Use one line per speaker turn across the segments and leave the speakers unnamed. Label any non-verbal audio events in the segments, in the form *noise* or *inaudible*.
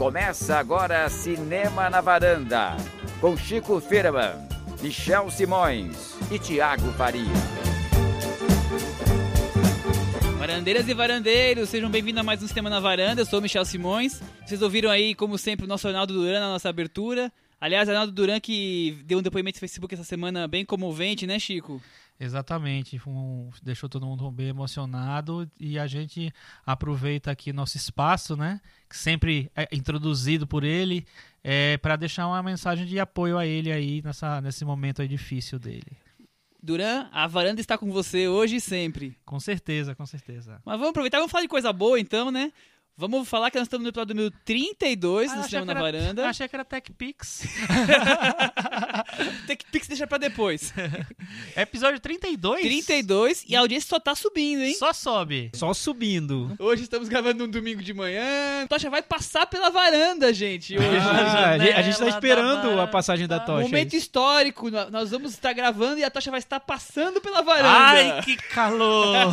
Começa agora Cinema na Varanda, com Chico Firman, Michel Simões e Tiago Faria.
Varandeiras e varandeiros, sejam bem-vindos a mais um Cinema na Varanda. Eu sou Michel Simões. Vocês ouviram aí, como sempre, o nosso Arnaldo Duran na nossa abertura. Aliás, Arnaldo Duran que deu um depoimento no Facebook essa semana bem comovente, né, Chico?
Exatamente, um, deixou todo mundo bem emocionado e a gente aproveita aqui nosso espaço, né? Que sempre é introduzido por ele, é, para deixar uma mensagem de apoio a ele aí nessa, nesse momento aí difícil dele.
Duran, a varanda está com você hoje e sempre.
Com certeza, com certeza.
Mas vamos aproveitar, vamos falar de coisa boa então, né? Vamos falar que nós estamos no episódio número 32
Ah,
do Cinema na
era-
Varanda. *laughs*
Achei que era TechPix. *laughs*
TechPix deixa pra depois. *laughs*
Episódio 32?
32 e a audiência só tá subindo, hein?
Só sobe.
Só subindo.
Hoje estamos gravando um domingo de manhã. Tocha vai passar pela varanda, gente. Hoje.
Ah, a, gente, a gente tá esperando a passagem da tocha.
Momento histórico. Nós vamos estar gravando e a tocha vai estar passando pela varanda.
Ai, que calor!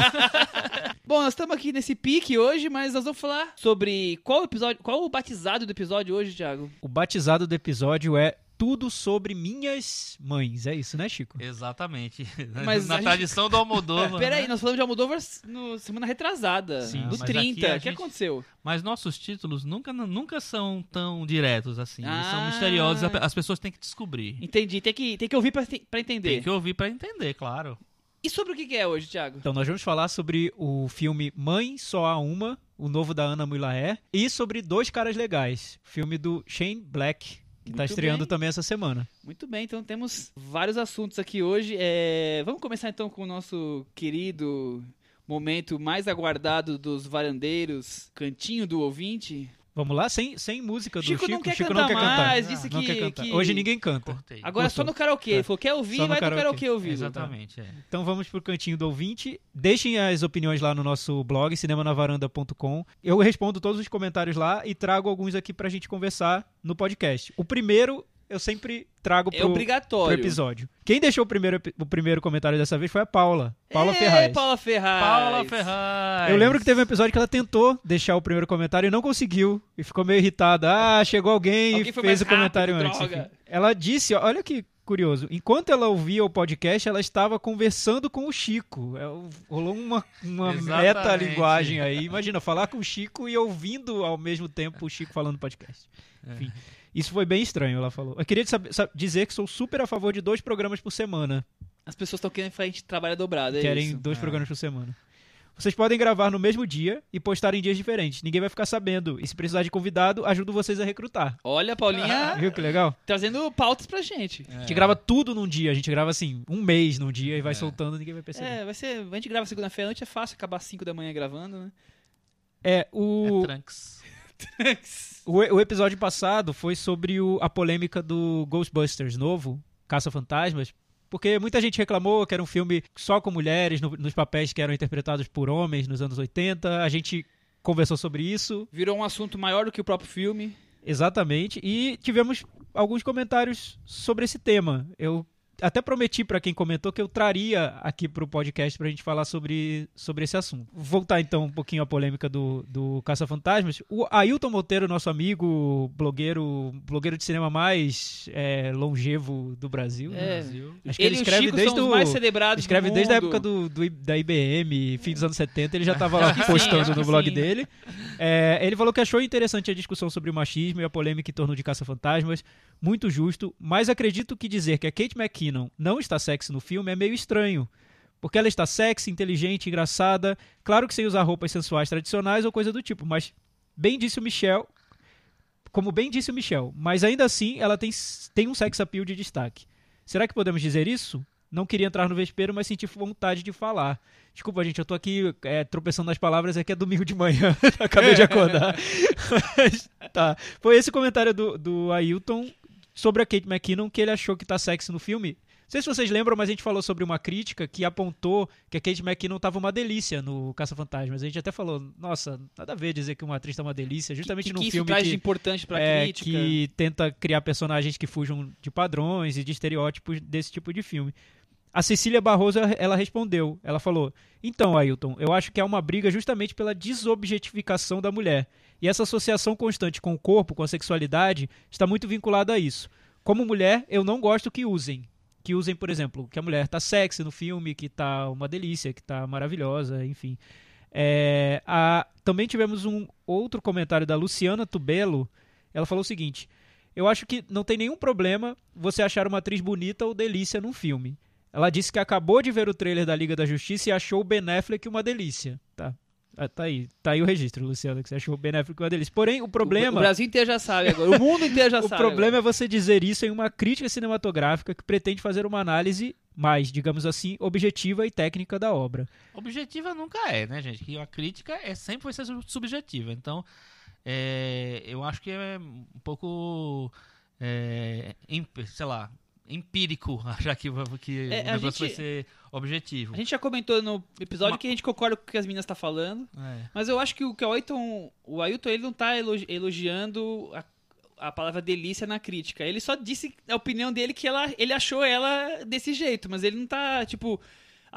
Bom, nós estamos aqui nesse pique hoje, mas nós vamos falar sobre qual episódio, qual o batizado do episódio hoje, Thiago?
O batizado do episódio é Tudo sobre Minhas Mães. É isso, né, Chico?
Exatamente.
Mas
Na
a gente-
tradição do Almodóvar. *laughs*
Peraí,
né?
nós falamos de Almodóvar no semana retrasada,
Sim,
do
mas
30.
aqui a
O que
gente-
aconteceu?
Mas nossos títulos nunca, nunca são tão diretos assim. Eles são
Ah.
misteriosos. As pessoas têm que descobrir.
Entendi, tem que, tem que ouvir pra entender.
Tem que ouvir pra entender, claro.
E sobre o que é hoje, Thiago?
Então, nós vamos falar sobre o filme Mãe Só Há Uma, o novo da Ana Mulaer, e sobre Dois Caras Legais, filme do Shane Black, que tá
Muito
estreando
bem.
também essa semana.
Muito bem, então temos vários assuntos aqui hoje. É, Vamos começar então com o nosso querido momento mais aguardado dos varandeiros, Cantinho do Ouvinte.
Vamos lá? Sem, sem música do
Chico
Chico.
não quer
Chico
cantar
não quer cantar.
mais, disse
não
que-
quer cantar.
que-
Hoje ninguém canta.
Cortei.
Agora só
Gostou.
no karaokê. Ele falou, quer ouvir,
Só
vai no
karaokê.
karaokê ouvir.
Exatamente, é.
Então vamos pro cantinho do ouvinte. Deixem as opiniões lá no nosso blog, cinemanavaranda.com. Eu respondo todos os comentários lá e trago alguns aqui pra gente conversar no podcast. O primeiro eu sempre trago
É
pro, pro
obrigatório.
episódio. Quem deixou o primeiro, o primeiro comentário dessa vez foi a Paula. Paula
é,
Ferraz.
Paula Ferraz.
Paula Ferraz.
Eu lembro que teve um episódio que ela tentou deixar o primeiro comentário e não conseguiu. E ficou meio irritada. Ah, chegou alguém,
Alguém
e fez o comentário
rápido,
antes.
droga.
enfim. Ela disse, olha que curioso, enquanto ela ouvia o podcast, ela estava conversando com o Chico. É, rolou uma, uma meta-linguagem aí. Imagina, falar com o Chico e ouvindo ao mesmo tempo o Chico falando podcast. Enfim, isso foi bem estranho, ela falou. Eu queria saber- sa- dizer que sou super a favor de dois programas por semana.
As pessoas estão querendo que a gente trabalhe dobrado, é
Querem
isso.
dois
É.
programas por semana. Vocês podem gravar no mesmo dia e postar em dias diferentes. Ninguém vai ficar sabendo. E se precisar de convidado, ajudo vocês a recrutar.
Olha, Paulinha
Viu que legal?
trazendo pautas pra gente.
A gente grava tudo num dia. A gente grava assim, um mês num dia e vai soltando, ninguém vai perceber.
É, vai ser. A gente grava segunda-feira à noite, é fácil acabar às 5 da manhã gravando, né?
É, o,
É Trunks.
O, o episódio passado foi sobre o- a polêmica do Ghostbusters novo, Caça Fantasmas. Porque muita gente reclamou que era um filme só com mulheres, no- nos papéis que eram interpretados por homens nos anos 80. A gente conversou sobre isso.
Virou um assunto maior do que o próprio filme.
Exatamente. E tivemos alguns comentários sobre esse tema. Eu até prometi para quem comentou que eu traria aqui para o podcast para a gente falar sobre, sobre esse assunto. Voltar então um pouquinho à polêmica do, do Caça-Fantasmas. O Ailton Monteiro, nosso amigo, blogueiro, blogueiro de cinema mais é, longevo do Brasil. né?
É.
Brasil.
Acho que ele
e o
escreve desde o-
mais celebrados
Escreve desde a época do, do da IBM, fim dos anos 70, ele já estava lá *laughs*
sim,
postando
acho
no blog
sim.
dele. É, ele falou que achou interessante a discussão sobre o machismo e a polêmica em torno de Caça-Fantasmas, muito justo, mas acredito que dizer que a Kate McKinnon não está sexy no filme é meio estranho. Porque ela está sexy, inteligente, engraçada, claro que sem usar roupas sensuais tradicionais ou coisa do tipo, mas bem disse o Michel, como bem disse o Michel, mas ainda assim ela tem, tem um sex appeal de destaque. Será que podemos dizer isso? Não queria entrar no vespeiro, mas senti vontade de falar. Desculpa, gente, eu tô aqui é, tropeçando nas palavras, é que é domingo de manhã. *laughs* Acabei de acordar. *laughs* Mas, tá. Foi esse comentário do, do Ailton sobre a Kate McKinnon, que ele achou que tá sexy no filme. Não sei se vocês lembram, mas a gente falou sobre uma crítica que apontou que a Kate McKinnon tava uma delícia no Caça-Fantasmas. A gente até falou, nossa, nada a ver dizer que uma atriz tá uma delícia, justamente
que,
num
que
filme
traz
que
de importante pra
é,
crítica.
que tenta criar personagens que fujam de padrões e de estereótipos desse tipo de filme. A Cecília Barroso, ela respondeu. Ela falou: Então, Ailton, eu acho que é uma briga justamente pela desobjetificação da mulher. E essa associação constante com o corpo, com a sexualidade, está muito vinculada a isso. Como mulher, eu não gosto que usem. Que usem, por exemplo, que a mulher tá sexy no filme, que tá uma delícia, que tá maravilhosa, enfim. É, a, também tivemos um outro comentário da Luciana Tubelo. Ela falou o seguinte: Eu acho que não tem nenhum problema você achar uma atriz bonita ou delícia num filme. Ela disse que acabou de ver o trailer da Liga da Justiça e achou o Ben Affleck uma delícia. Tá. Ah, tá aí, tá aí o registro, Luciano, que você achou o Ben Affleck uma delícia. Porém, o problema.
O, Brasil inteiro já sabe agora, o mundo inteiro já *laughs*
o
sabe.
O problema
agora.
é você dizer isso em uma crítica cinematográfica que pretende fazer uma análise mais, digamos assim, objetiva e técnica da obra.
Objetiva nunca é, né, gente? Que a crítica é sempre vai ser subjetiva. Então, é, eu acho que é um pouco, é, sei lá, empírico *laughs* achar que, que
é,
o negócio
gente,
vai ser objetivo.
A gente já comentou no episódio Uma... que a gente concorda com o que as meninas estão tá falando,
é.
mas eu acho que o que o Ailton, o Ailton ele não está elogiando a, a, palavra delícia na crítica. Ele só disse a opinião dele que ela, ele achou ela desse jeito, mas ele não está tipo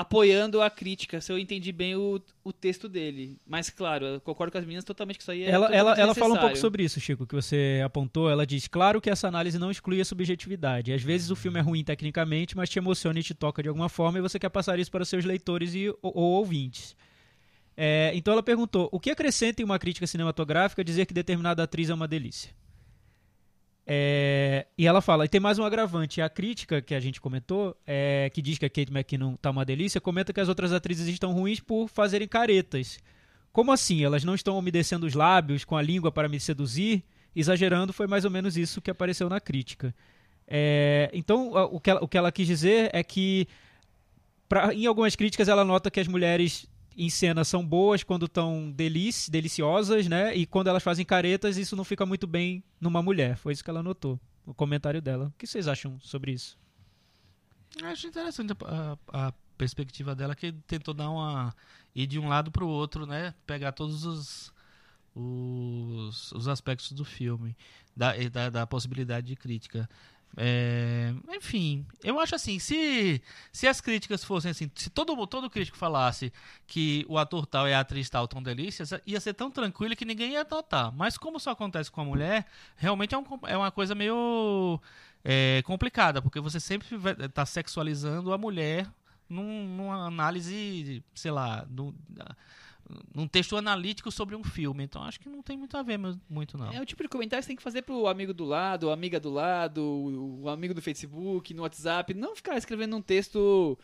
apoiando a crítica, se eu entendi bem o, o texto dele. Mas, claro, eu concordo com as meninas totalmente que isso aí é
Ela, ela, ela fala um pouco sobre isso, Chico, que você apontou. Ela diz, claro que essa análise não exclui a subjetividade. Às vezes o filme é ruim tecnicamente, mas te emociona e te toca de alguma forma e você quer passar isso para seus leitores e, ou, ou ouvintes. É, então ela perguntou, o que acrescenta em uma crítica cinematográfica dizer que determinada atriz é uma delícia? É, e ela fala, e tem mais um agravante, a crítica que a gente comentou, é, que diz que a Kate McKinnon tá uma delícia, comenta que as outras atrizes estão ruins por fazerem caretas. Como assim? Elas não estão umedecendo os lábios com a língua para me seduzir? Exagerando, foi mais ou menos isso que apareceu na crítica. É, então, o que, ela, o que ela quis dizer é que, pra, em algumas críticas, ela nota que as mulheres em cena são boas quando estão delici deliciosas, né? E quando elas fazem caretas, isso não fica muito bem numa mulher. Foi isso que ela notou, o comentário dela. O que vocês acham sobre isso?
Eu acho interessante a, a, perspectiva dela, que tentou dar uma. ir de um lado para o outro, né? Pegar todos os, os, os aspectos do filme, da, da, da possibilidade de crítica. É, enfim, eu acho assim, se, se as críticas fossem assim, se todo, todo crítico falasse que o ator tal e a atriz tal tão delícias, ia ser tão tranquilo que ninguém ia notar. Mas como isso acontece com a mulher, realmente é, um, é uma coisa meio é, complicada, porque você sempre está sexualizando a mulher num, numa análise, sei lá, do, num texto analítico sobre um filme. Então acho que não tem muito a ver muito não.
É o tipo de comentário que você tem que fazer pro amigo do lado, amiga do lado, o amigo do Facebook, no WhatsApp, não ficar escrevendo um texto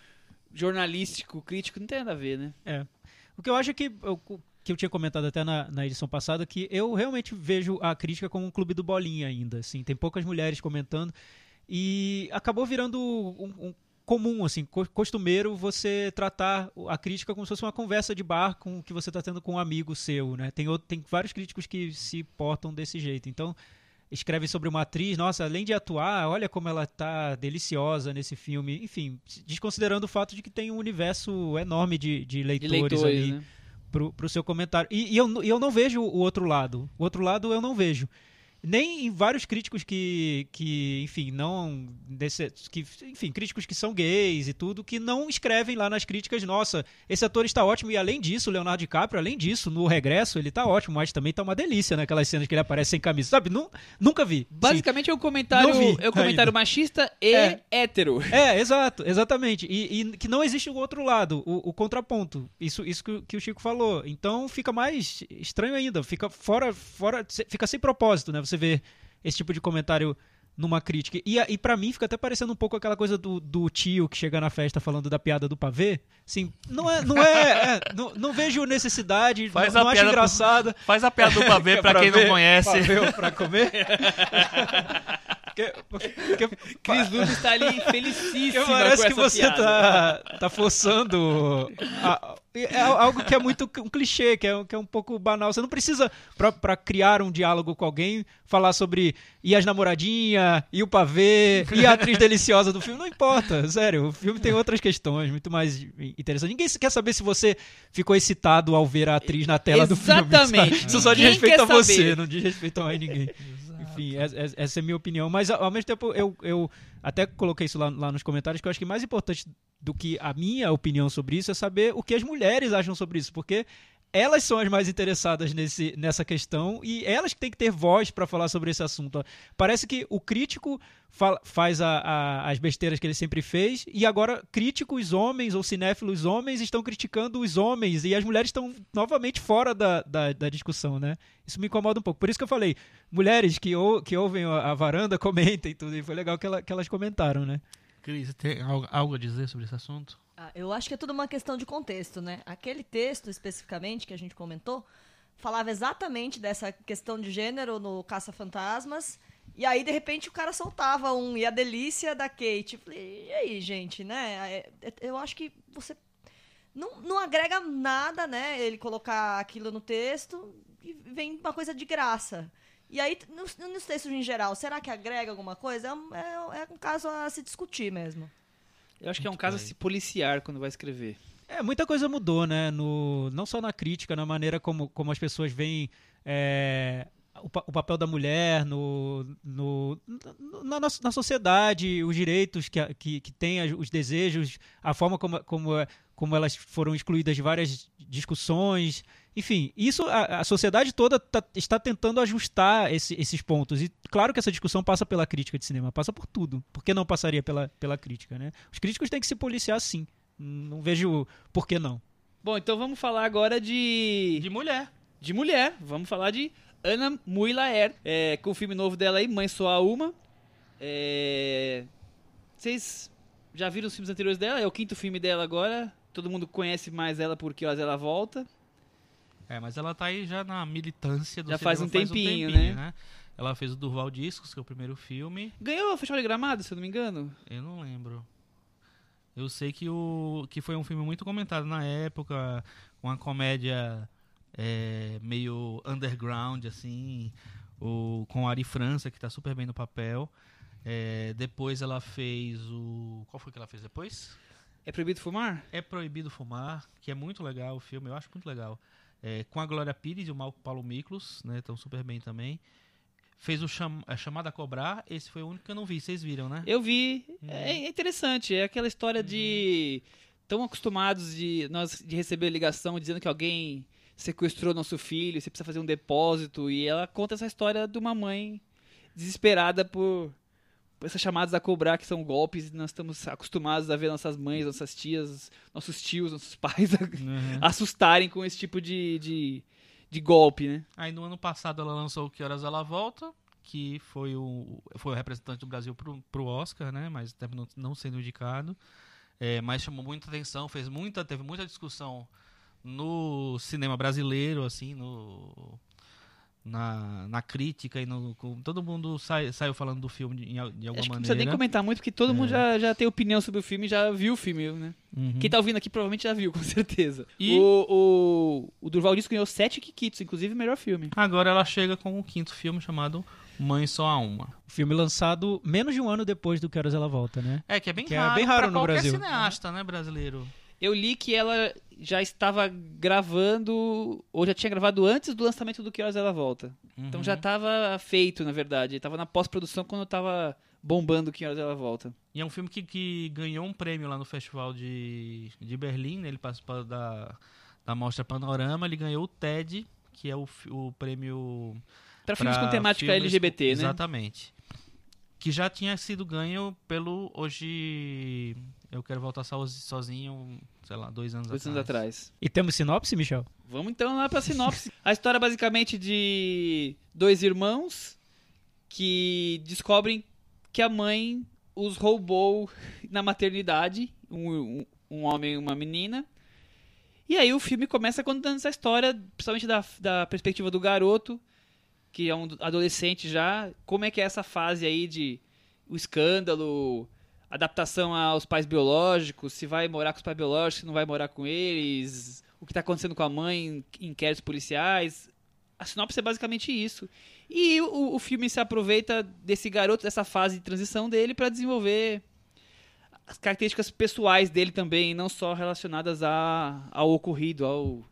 jornalístico, crítico, não tem nada a ver, né?
É. O que eu acho é que eu, que eu tinha comentado até na, na edição passada que eu realmente vejo a crítica como um clube do bolinha ainda, assim, tem poucas mulheres comentando e acabou virando um, um comum, assim, costumeiro você tratar a crítica como se fosse uma conversa de bar com que você está tendo com um amigo seu, né? Tem, outro, tem vários críticos que se portam desse jeito. Então, escreve sobre uma atriz, nossa, além de atuar, olha como ela tá deliciosa nesse filme. Enfim, desconsiderando o fato de que tem um universo enorme de, de leitores, de leitores ali né? pro, pro seu comentário. E, e eu, eu não vejo o outro lado. O outro lado eu não vejo nem em vários críticos que, que enfim, não. Desse, que, enfim, críticos que são gays e tudo, que não escrevem lá nas críticas, nossa, esse ator está ótimo, e além disso, Leonardo DiCaprio, além disso, no regresso, ele está ótimo, mas também está uma delícia naquelas cenas que ele aparece sem camisa. Sabe? nunca vi.
Basicamente Sim. é um comentário, é um comentário machista e é. hétero.
É, exato, exatamente. E, e, que não existe o outro lado, o, o contraponto. Isso, isso que, que o Chico falou. Então fica mais estranho ainda, fica fora, fora, fica sem propósito, né? Você vê esse tipo de comentário numa crítica. E, e para mim fica até parecendo um pouco aquela coisa do, do tio que chega na festa falando da piada do pavê. Assim, não é, não é, é não, não, vejo necessidade, faz não, não acho engraçada.
faz a piada do pavê *laughs* para quem ver, não conhece.
Pavê pra comer. *laughs*
Porque, porque, Cris Lume está ali felicíssimo.
Parece que você tá, tá forçando a, é algo que é muito um clichê, que é, que é um pouco banal. Você não precisa, para criar um diálogo com alguém, falar sobre e as namoradinhas, e o pavê, e a atriz deliciosa do filme. Não importa, sério. O filme tem outras questões muito mais interessantes. Ninguém quer saber se você ficou excitado ao ver a atriz na tela
Exatamente.
do filme. Exatamente. Isso só diz respeito a você, não diz respeito a mais ninguém. Enfim, essa é a minha opinião. Mas ao mesmo tempo, eu, eu até coloquei isso lá, lá nos comentários, que eu acho que mais importante do que a minha opinião sobre isso, é saber o que as mulheres acham sobre isso, porque elas são as mais interessadas nesse, nessa questão e elas que têm que ter voz para falar sobre esse assunto. Parece que o crítico fala, faz a, a, as besteiras que ele sempre fez e agora críticos homens ou cinéfilos homens estão criticando os homens e as mulheres estão novamente fora da, da, da, discussão, né? Isso me incomoda um pouco. Por isso que eu falei, mulheres que, ou, que ouvem a, a varanda, *laughs* comentem tudo. E foi legal que, ela, que elas comentaram, né?
Cris, tem algo, a dizer sobre esse assunto?
Ah, eu acho que é tudo uma questão de contexto, né? Aquele texto especificamente que a gente comentou falava exatamente dessa questão de gênero no Caça-Fantasmas. E aí, de repente, o cara soltava um e a delícia da Kate. Falei, e aí, gente, né? É, é, eu acho que você não, não agrega nada, né? Ele colocar aquilo no texto e vem uma coisa de graça. E aí, nos, nos textos em geral, será que agrega alguma coisa? É, é, é um caso a se discutir mesmo.
Eu acho que é um caso a se policiar quando vai escrever.
É, muita coisa mudou, né? No, não só na crítica, na maneira como, como as pessoas veem é, o, o, papel da mulher no, no, na, na, na sociedade, os direitos que, que, que tem, os desejos, a forma como, como, como elas foram excluídas de várias discussões. Enfim, isso a, a sociedade toda tá, está tentando ajustar esse, esses pontos. E claro que essa discussão passa pela crítica de cinema, passa por tudo. Por que não passaria pela, pela crítica, né? Os críticos têm que se policiar sim. Não vejo por que não.
Bom, então vamos falar agora de.
De mulher.
De mulher. Vamos falar de Ana Mui Laer, é, com o filme novo dela aí, Mãe Só a Uma. É... Vocês já viram os filmes anteriores dela? É o quinto filme dela agora. Todo mundo conhece mais ela porque ela volta.
É, mas ela tá aí já na militância do
já faz um,
faz
tempinho,
um
tempinho,
né? né? Ela fez o Durval Discos, que é o primeiro filme.
Ganhou o Festival de Gramado, se eu não me engano?
Eu não lembro. Eu sei que, o, que foi um filme muito comentado na época, uma comédia é, meio underground, assim, o, com a Ari França, que está super bem no papel. É, depois ela fez o. Qual foi que ela fez depois?
É Proibido Fumar?
É Proibido Fumar, que é muito legal o filme, eu acho muito legal. É, com a Glória Pires e o Paulo Miklos, né? Estão super bem também. Fez o cham a Chamada a Cobrar, esse foi o único que eu não vi, vocês viram, né?
Eu vi. Uhum. É interessante, é aquela história uhum. de. Tão acostumados de nós de receber ligação dizendo que alguém sequestrou nosso filho, você precisa fazer um depósito. E ela conta essa história de uma mãe desesperada por essas chamadas a cobrar que são golpes, nós estamos acostumados a ver nossas mães, nossas tias, nossos tios, nossos *laughs* pais uhum. assustarem com esse tipo de, de, de, golpe, né?
Aí no ano passado ela lançou Que Horas Ela Volta, que foi o, foi o representante do Brasil pro, pro Oscar, né? Mas terminou não sendo indicado. É, mas chamou muita atenção, fez muita, teve muita discussão no cinema brasileiro, assim, no na, na crítica e no, com, todo mundo sai, saiu falando do filme de, de alguma Acho maneira. Não
precisa nem comentar muito, porque todo é. mundo já, já tem opinião sobre o filme, já viu o filme, né? Uhum. Quem tá ouvindo aqui provavelmente já viu, *laughs* com certeza. E o, o, o Durval Disco ganhou sete Kikitos, inclusive o melhor filme.
Agora ela chega com o quinto filme chamado Mãe Só a Uma.
Filme lançado menos de um ano depois do Que Horas Ela Volta, né?
É, que é bem que raro, é bem raro no Brasil. cineasta, né, brasileiro.
Eu li que ela já estava gravando, ou já tinha gravado antes do lançamento do Que Horas Ela Volta. Uhum. Então já estava feito, na verdade. Estava na pós-produção quando estava bombando Que Horas Ela Volta.
E é um filme que, que ganhou um prêmio lá no Festival de, de Berlim, né? ele participou da, da Mostra Panorama, ele ganhou o TED, que é o, o prêmio...
Para filmes com temática filmes, LGBT,
né? Exatamente que já tinha sido ganho pelo hoje eu quero voltar sozinho, sei lá, dois anos
dois
atrás.
anos atrás.
E temos sinopse, Michel?
Vamos então lá pra sinopse. a história é basicamente de dois irmãos que descobrem que a mãe os roubou na maternidade, um, um, um homem e uma menina. E aí o filme começa contando essa história, principalmente da, da perspectiva do garoto, que é um adolescente já, como é que é essa fase aí de o escândalo, adaptação aos pais biológicos, se vai morar com os pais biológicos, se não vai morar com eles, o que está acontecendo com a mãe, inquéritos policiais. A sinopse é basicamente isso. E o, o filme se aproveita desse garoto, dessa fase de transição dele, para desenvolver as características pessoais dele também, não só relacionadas a, ao ocorrido, ao,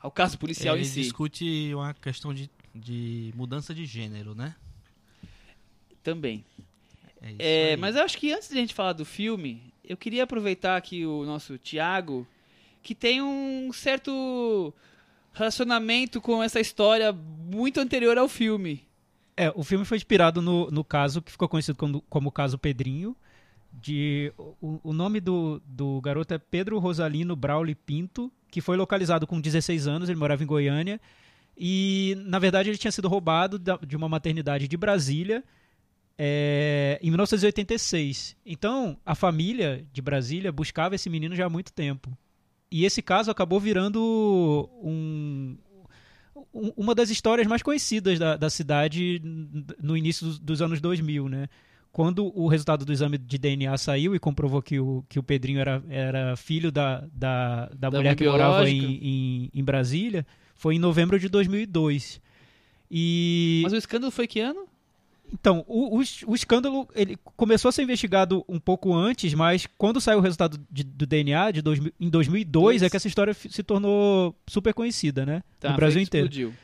ao caso policial
Ele
em si.
Ele discute uma questão de de mudança de gênero, né?
Também. É, é mas eu acho que antes de a gente falar do filme, eu queria aproveitar aqui o nosso Tiago, que tem um certo relacionamento com essa história muito anterior ao filme.
É, o filme foi inspirado no, no caso que ficou conhecido como, como o caso Pedrinho. De, o, o nome do, do garoto é Pedro Rosalino Brauli Pinto, que foi localizado com 16 anos, ele morava em Goiânia. E, na verdade, ele tinha sido roubado da, de uma maternidade de Brasília é, em 1986. Então, a família de Brasília buscava esse menino já há muito tempo. E esse caso acabou virando um, um, uma das histórias mais conhecidas da, da cidade no início dos, dos, anos 2000, né? Quando o resultado do exame de DNA saiu e comprovou que o, que o Pedrinho era, era filho da, da, da, da mulher que morava em, em, em Brasília, foi em novembro de 2002. E...
Mas o escândalo foi que ano?
Então, o, o, o, escândalo ele começou a ser investigado um pouco antes, mas quando saiu o resultado de, do DNA de dois, em 2002 Isso. é que essa história se tornou super conhecida, né?
Tá,
no Brasil inteiro.
Explodiu.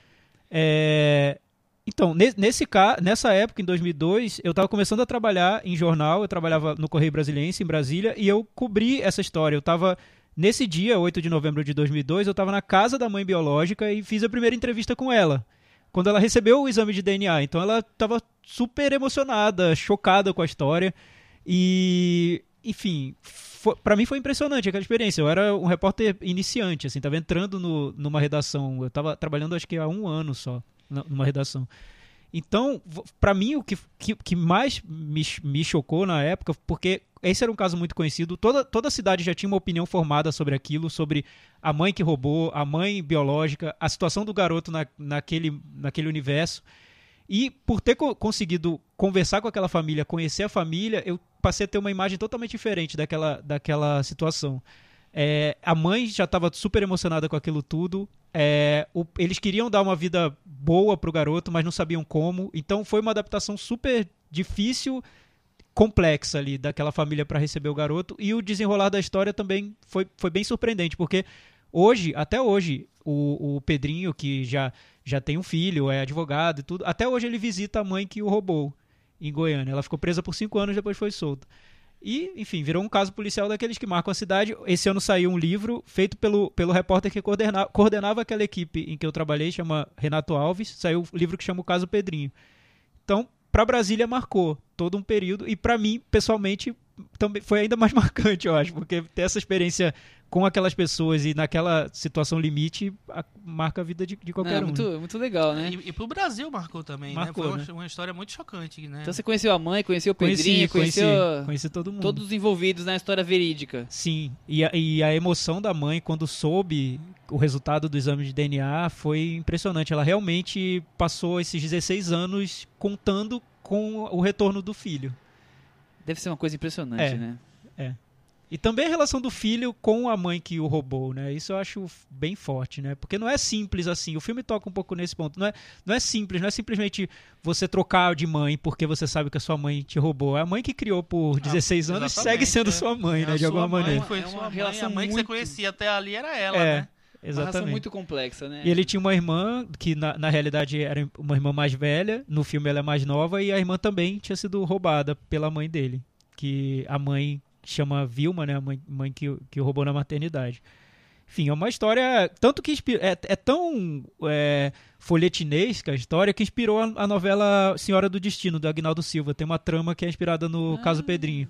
É... Então, nesse nessa época, em 2002, eu estava começando a trabalhar em jornal, eu trabalhava no Correio Brasiliense, em Brasília, e eu cobri essa história. Eu estava, nesse dia, 8 de novembro de 2002, eu estava na casa da mãe biológica e fiz a primeira entrevista com ela quando ela recebeu o exame de DNA. Então ela estava super emocionada, chocada com a história. E, enfim, para mim foi impressionante aquela experiência. Eu era um repórter iniciante, assim, estava entrando no, numa redação. Eu estava trabalhando acho que há um ano só numa redação. Então, para mim, o que, que, que mais me, me, chocou na época, porque esse era um caso muito conhecido, toda, toda a cidade já tinha uma opinião formada sobre aquilo, sobre a mãe que roubou, a mãe biológica, a situação do garoto na, naquele, naquele universo. E por ter co conseguido conversar com aquela família, conhecer a família, eu passei a ter uma imagem totalmente diferente daquela, daquela situação. É, a mãe já estava super emocionada com aquilo tudo. É, o, eles queriam dar uma vida boa pro garoto, mas não sabiam como. Então foi uma adaptação super difícil, complexa ali daquela família para receber o garoto. E o desenrolar da história também foi, foi bem surpreendente, porque hoje, até hoje, o, o Pedrinho, que já, já tem um filho, é advogado e tudo, até hoje ele visita a mãe que o roubou em Goiânia. Ela ficou presa por cinco anos, depois foi solta. E, enfim, virou um caso policial daqueles que marcam a cidade. Esse ano saiu um livro feito pelo, pelo repórter que coordena, coordenava aquela equipe em que eu trabalhei, chama Renato Alves. Saiu um livro que chama O Caso Pedrinho. Então, para Brasília marcou todo um período e para mim, pessoalmente, também foi ainda mais *laughs* marcante, eu acho, porque ter essa experiência com aquelas pessoas e naquela situação limite a, marca a vida de, de qualquer
é, um. Muito, muito legal, né?
E, e pro Brasil marcou também, né? marcou, né? Foi né? uma, uma, história muito chocante, né?
Então você conheceu a mãe, conheceu o Pedrinho,
conheci,
conheceu
conheci, conheci todo mundo.
todos os envolvidos na história verídica.
Sim, e a, e a emoção da mãe quando soube o resultado do exame de DNA foi impressionante. Ela realmente passou esses 16 anos contando com o retorno do filho.
Deve ser uma coisa impressionante,
é,
né?
É. E também a relação do filho com a mãe que o roubou, né? Isso eu acho bem forte, né? Porque não é simples assim. O filme toca um pouco nesse ponto. Não é, não é simples, não é simplesmente você trocar de mãe porque você sabe que a sua mãe te roubou. É a mãe que criou por 16 ah, anos segue sendo é. sua mãe,
é
né? De alguma maneira.
Foi é uma relação mãe muito... que você conhecia até ali era ela,
é.
né?
Exatamente. Uma relação
muito complexa, né?
E ele tinha uma irmã que na, na realidade era uma irmã mais velha, no filme ela é mais nova e a irmã também tinha sido roubada pela mãe dele, que a mãe chama Vilma, né, a mãe, mãe que, que roubou na maternidade. Enfim, é uma história tanto que é, é tão é, folhetinesca a história que inspirou a, a, novela Senhora do Destino, do Agnaldo Silva. Tem uma trama que é inspirada no ah. caso Pedrinho.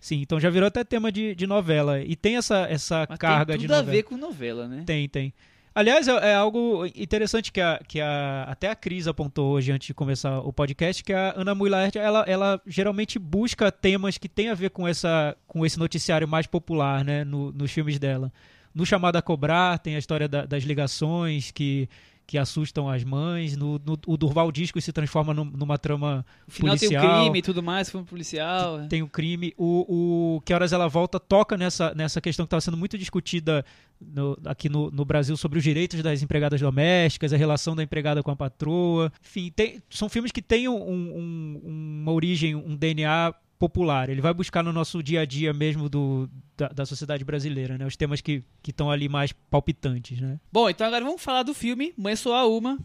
Sim, então já virou até tema de, de novela. E tem essa, essa
Mas
carga
tem
de novela.
tudo a ver com novela, né?
Tem, tem. Aliás, é, é, algo interessante que, a, que a, até a Cris apontou hoje antes de começar o podcast, que a Ana Muilaert, ela, ela geralmente busca temas que tem a ver com, essa, com esse noticiário mais popular, né, no, nos filmes dela. No Chamado a Cobrar tem a história da, das ligações que que assustam as mães. No, no, o Durval Disco se transforma num, numa trama
no final
policial.
tem o crime e tudo mais, foi um policial.
Tem o crime. O, o Que Horas Ela Volta toca nessa, nessa questão que estava sendo muito discutida no, aqui no, no Brasil sobre os direitos das empregadas domésticas, a relação da empregada com a patroa. Enfim, tem, são filmes que têm um, um, uma origem, um DNA popular. Ele vai buscar no nosso dia a dia mesmo do, da, da sociedade brasileira, né? Os temas que estão ali mais palpitantes, né?
Bom, então agora vamos falar do filme Mãe Sou a Uma.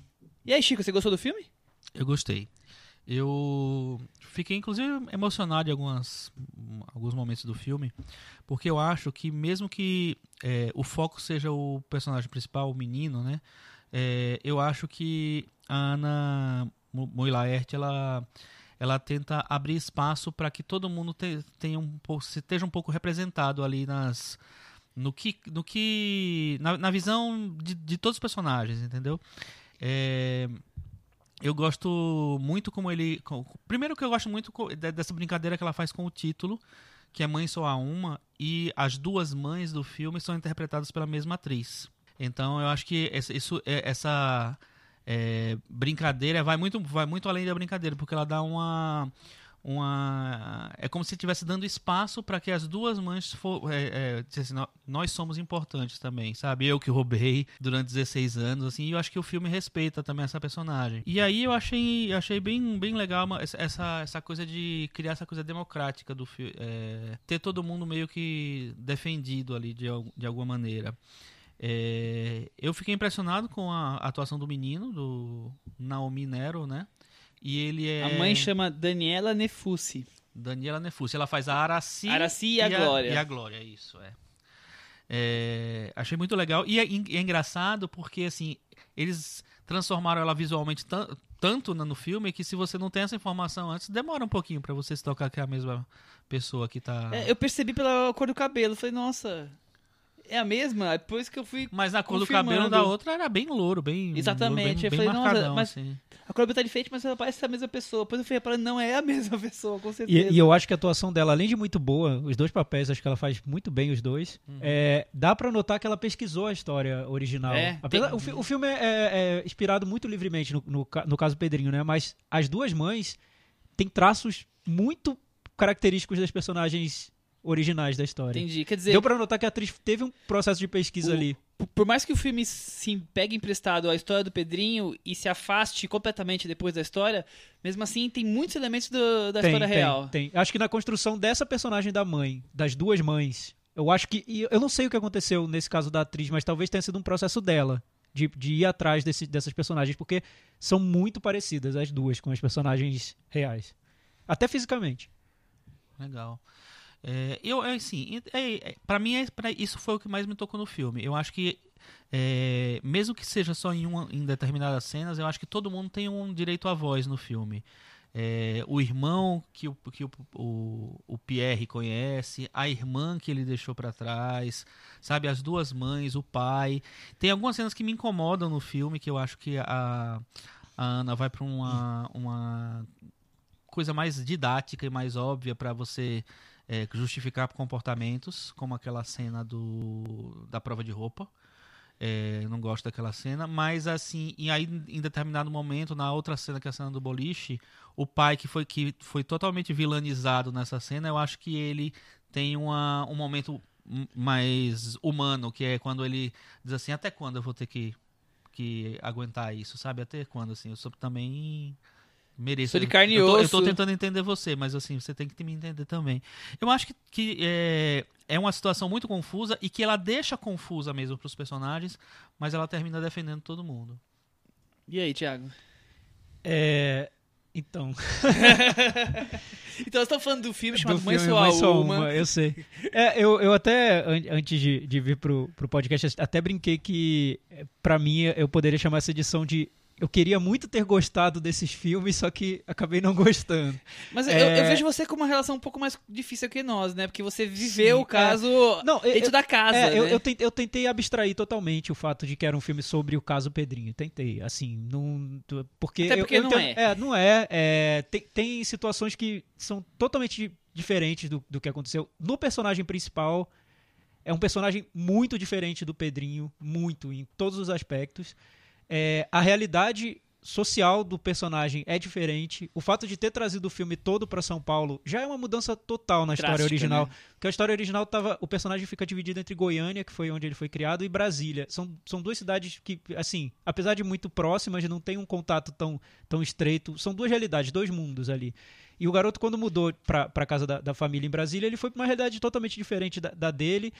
E aí, Chico, você gostou do filme?
Eu gostei. Eu fiquei, inclusive, emocionado em algumas, alguns momentos do filme, porque eu acho que, mesmo que é, o foco seja o personagem principal, o menino, né? É, eu acho que a Ana Moilaert, ela, ela tenta abrir espaço para que todo mundo te, tenha um pouco, esteja um pouco representado ali nas no que no que na, na visão de, de todos os personagens, entendeu? É, eu gosto muito como ele. Primeiro que eu gosto muito dessa brincadeira que ela faz com o título, que é Mãe Só Há Uma, e as duas mães do filme são interpretadas pela mesma atriz. Então eu acho que essa, isso, é, essa é, brincadeira vai muito, vai muito além da brincadeira, porque ela dá uma uma é como se estivesse dando espaço para que as duas mães for, é, é, assim, nós somos importantes também sabe? Eu que roubei durante 16 anos assim e eu acho que o filme respeita também essa personagem. E aí eu achei achei bem bem legal uma, essa essa coisa de criar essa coisa democrática do filme é, ter todo mundo meio que defendido ali de, de alguma maneira é, eu fiquei impressionado com a atuação do menino do Naomi Nero né e ele é.
A mãe chama Daniela Nefusi.
Daniela Nefusi. Ela faz a Araci,
Araci e a, e a Glória.
E a Glória, isso, é. é achei muito legal. E é, é, engraçado porque, assim, eles transformaram ela visualmente tanto no filme que se você não tem essa informação antes, demora um pouquinho para você se tocar que é a mesma pessoa que tá.
É, eu percebi pela cor do cabelo. Falei, nossa, é a mesma? Depois que eu fui.
Mas a cor do cabelo da outra era bem louro, bem.
Exatamente.
Louro, bem,
eu
bem falei, nossa,
mas
assim.
a cor tá diferente, mas ela parece a mesma pessoa. Depois eu fui reparando, não é a *laughs* mesma pessoa, com certeza.
E, e, eu acho que a atuação dela, além de muito boa, os dois papéis, acho que ela faz muito bem os dois. Uhum. É, dá para notar que ela pesquisou a história original. É, Apesar, tem... o, fi, o, filme é, é, é, inspirado muito livremente no, no, no caso Pedrinho, né? Mas as duas mães têm traços muito característicos das personagens originais da história.
Entendi. Quer dizer.
Deu pra notar que a atriz teve um processo de pesquisa
o,
ali.
Por mais que o filme se pegue emprestado à história do Pedrinho e se afaste completamente depois da história, mesmo assim tem muitos elementos do, da
tem,
história
tem,
real.
Tem. Acho que na construção dessa personagem da mãe, das duas mães, eu acho que. eu não sei o que aconteceu nesse caso da atriz, mas talvez tenha sido um processo dela. De, de ir atrás desse, dessas personagens, porque são muito parecidas as duas com as personagens reais. Até fisicamente.
Legal. É, eu, assim, é, é, para mim, é, pra, isso foi o que mais me tocou no filme. Eu acho que, é, mesmo que seja só em, uma, em determinadas cenas, eu acho que todo mundo tem um direito à voz no filme. É, o irmão que, o, que o, o, o, Pierre conhece, a irmã que ele deixou para trás, sabe, as duas mães, o pai. Tem algumas cenas que me incomodam no filme que eu acho que a, a Ana vai para uma, uma coisa mais didática e mais óbvia para você é, justificar comportamentos, como aquela cena do, da prova de roupa. É, não gosto daquela cena, mas assim, e aí em determinado momento, na outra cena que é a cena do boliche, o pai que foi, que foi totalmente vilanizado nessa cena, eu acho que ele tem uma, um momento mais humano, que é quando ele diz assim, até quando eu vou ter que, que aguentar isso, sabe? Até quando, assim, eu sou também mereço.
Sou de carne e
eu
tô,
osso. Eu tô tentando entender você, mas assim, você tem que me entender também. Eu acho que, que é, é uma situação muito confusa e que ela deixa confusa mesmo para os personagens, mas ela termina defendendo todo mundo.
E aí, Thiago?
É. Então. *laughs*
então, você tá falando do filme chamado do Mãe, filme, Só,
Mãe
Só Uma.
Uma. Eu sei. É, eu, eu até, antes de, de vir pro, pro podcast, até brinquei que, para mim, eu poderia chamar essa edição de eu queria muito ter gostado desses filmes, só que acabei não gostando.
Mas é... eu, eu, vejo você com uma relação um pouco mais difícil que nós, né? Porque você viveu Sim, o caso
é... não,
dentro
eu,
da casa.
É,
né?
eu, eu, tentei, eu, tentei, abstrair totalmente o fato de que era um filme sobre o caso Pedrinho. Tentei, assim, não. Porque.
Até porque não
tenho,
é.
É, não é. é tem, tem, situações que são totalmente diferentes do, do que aconteceu. No personagem principal. É um personagem muito diferente do Pedrinho, muito, em todos os aspectos. É, a realidade social do personagem é diferente. O fato de ter trazido o filme todo para São Paulo já é uma mudança total na história original. Né? Porque a história original tava, o personagem fica dividido entre Goiânia, que foi onde ele foi criado, e Brasília. São, são duas cidades que, assim, apesar de muito próximas, não tem um contato tão, tão estreito. São duas realidades, dois mundos ali. E o garoto, quando mudou para casa da, da, família em Brasília, ele foi para uma realidade totalmente diferente da, da dele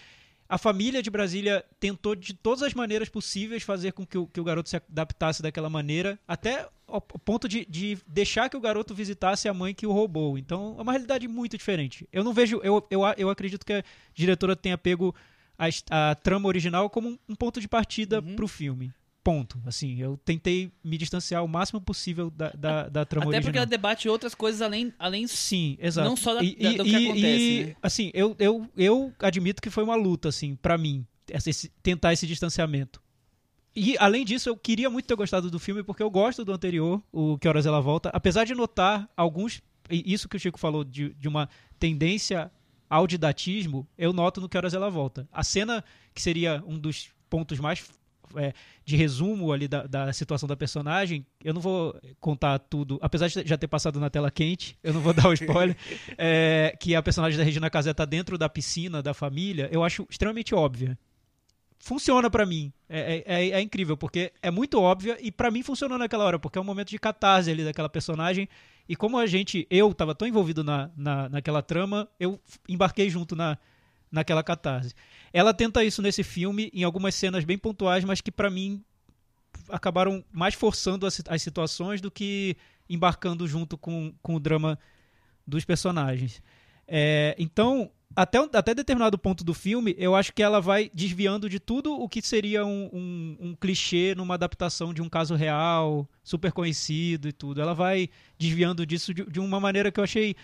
a família de Brasília tentou de todas as maneiras possíveis fazer com que o, que o garoto se adaptasse daquela maneira, até ao ponto de, de deixar que o garoto visitasse a mãe que o roubou. Então, é uma realidade muito diferente. Eu não vejo. Eu, eu, eu acredito que a diretora tenha pego a, a trama original como um, um ponto de partida
Uhum.
pro filme. Ponto. Assim, eu tentei me distanciar o máximo possível da, da, da trama
Até
original.
porque ela debate outras coisas além, além
Sim, exato.
Não só da-
e,
da-
e-
do que
e-
acontece,
e,
né?
assim, eu, eu, eu admito que foi uma luta, assim, para mim, esse- tentar esse distanciamento. E, além disso, eu queria muito ter gostado do filme, porque eu gosto do anterior, o Que Horas Ela Volta, apesar de notar alguns... Isso que o Chico falou, de, de uma tendência ao didatismo, eu noto no Que Horas Ela Volta. A cena que seria um dos pontos mais é, de resumo ali da, da situação da personagem, eu não vou contar tudo, apesar de já ter passado na tela quente, eu não vou dar o spoiler, *laughs* é, que a personagem da Regina Casé tá dentro da piscina da família, eu acho extremamente óbvia. Funciona pra mim. É, é, é- é incrível, porque é muito óbvia e pra mim funcionou naquela hora, porque é um momento de catarse ali daquela personagem. E como a gente, eu tava tão envolvido na, na, naquela trama, eu embarquei junto na, naquela catarse. Ela tenta isso nesse filme, em algumas cenas bem pontuais, mas que pra mim acabaram mais forçando as, as situações do que embarcando junto com, com o drama dos personagens. É, então, até, até determinado ponto do filme, eu acho que ela vai desviando de tudo o que seria um, um, um clichê numa adaptação de um caso real, super conhecido e tudo. Ela vai desviando disso de, de uma maneira que eu achei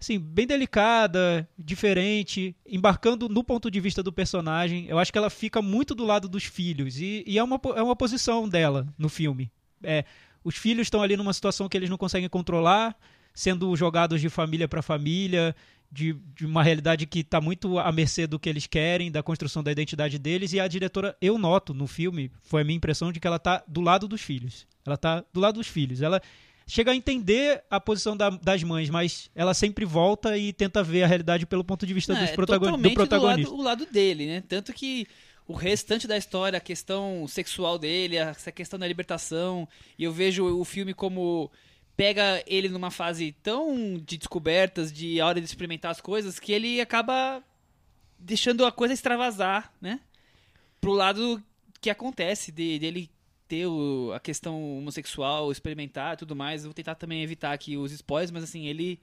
assim, bem delicada, diferente, embarcando no ponto de vista do personagem. Eu acho que ela fica muito do lado dos filhos. E, e é, uma, é uma posição dela no filme. É, os filhos estão ali numa situação que eles não conseguem controlar, sendo jogados de família para família, de, de uma realidade que está muito à mercê do que eles querem, da construção da identidade deles. E a diretora, eu noto no filme, foi a minha impressão de que ela está do lado dos filhos. Ela está do lado dos filhos. Ela chega a entender a posição da- das mães, mas ela sempre volta e tenta ver a realidade pelo ponto de vista
Não,
dos
é
protagon- do protagonista.
lado, o lado dele, né? Tanto que o restante da história, a questão sexual dele, essa questão da libertação, e eu vejo o filme como pega ele numa fase tão de descobertas, de hora de experimentar as coisas, que ele acaba deixando a coisa extravasar, né? Pro lado que acontece, de, dele o- a questão homossexual, experimentar e tudo mais. Vou tentar também evitar aqui os spoilers, mas assim, ele.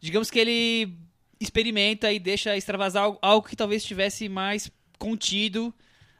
Digamos que ele experimenta e deixa extravasar algo, algo que talvez estivesse mais contido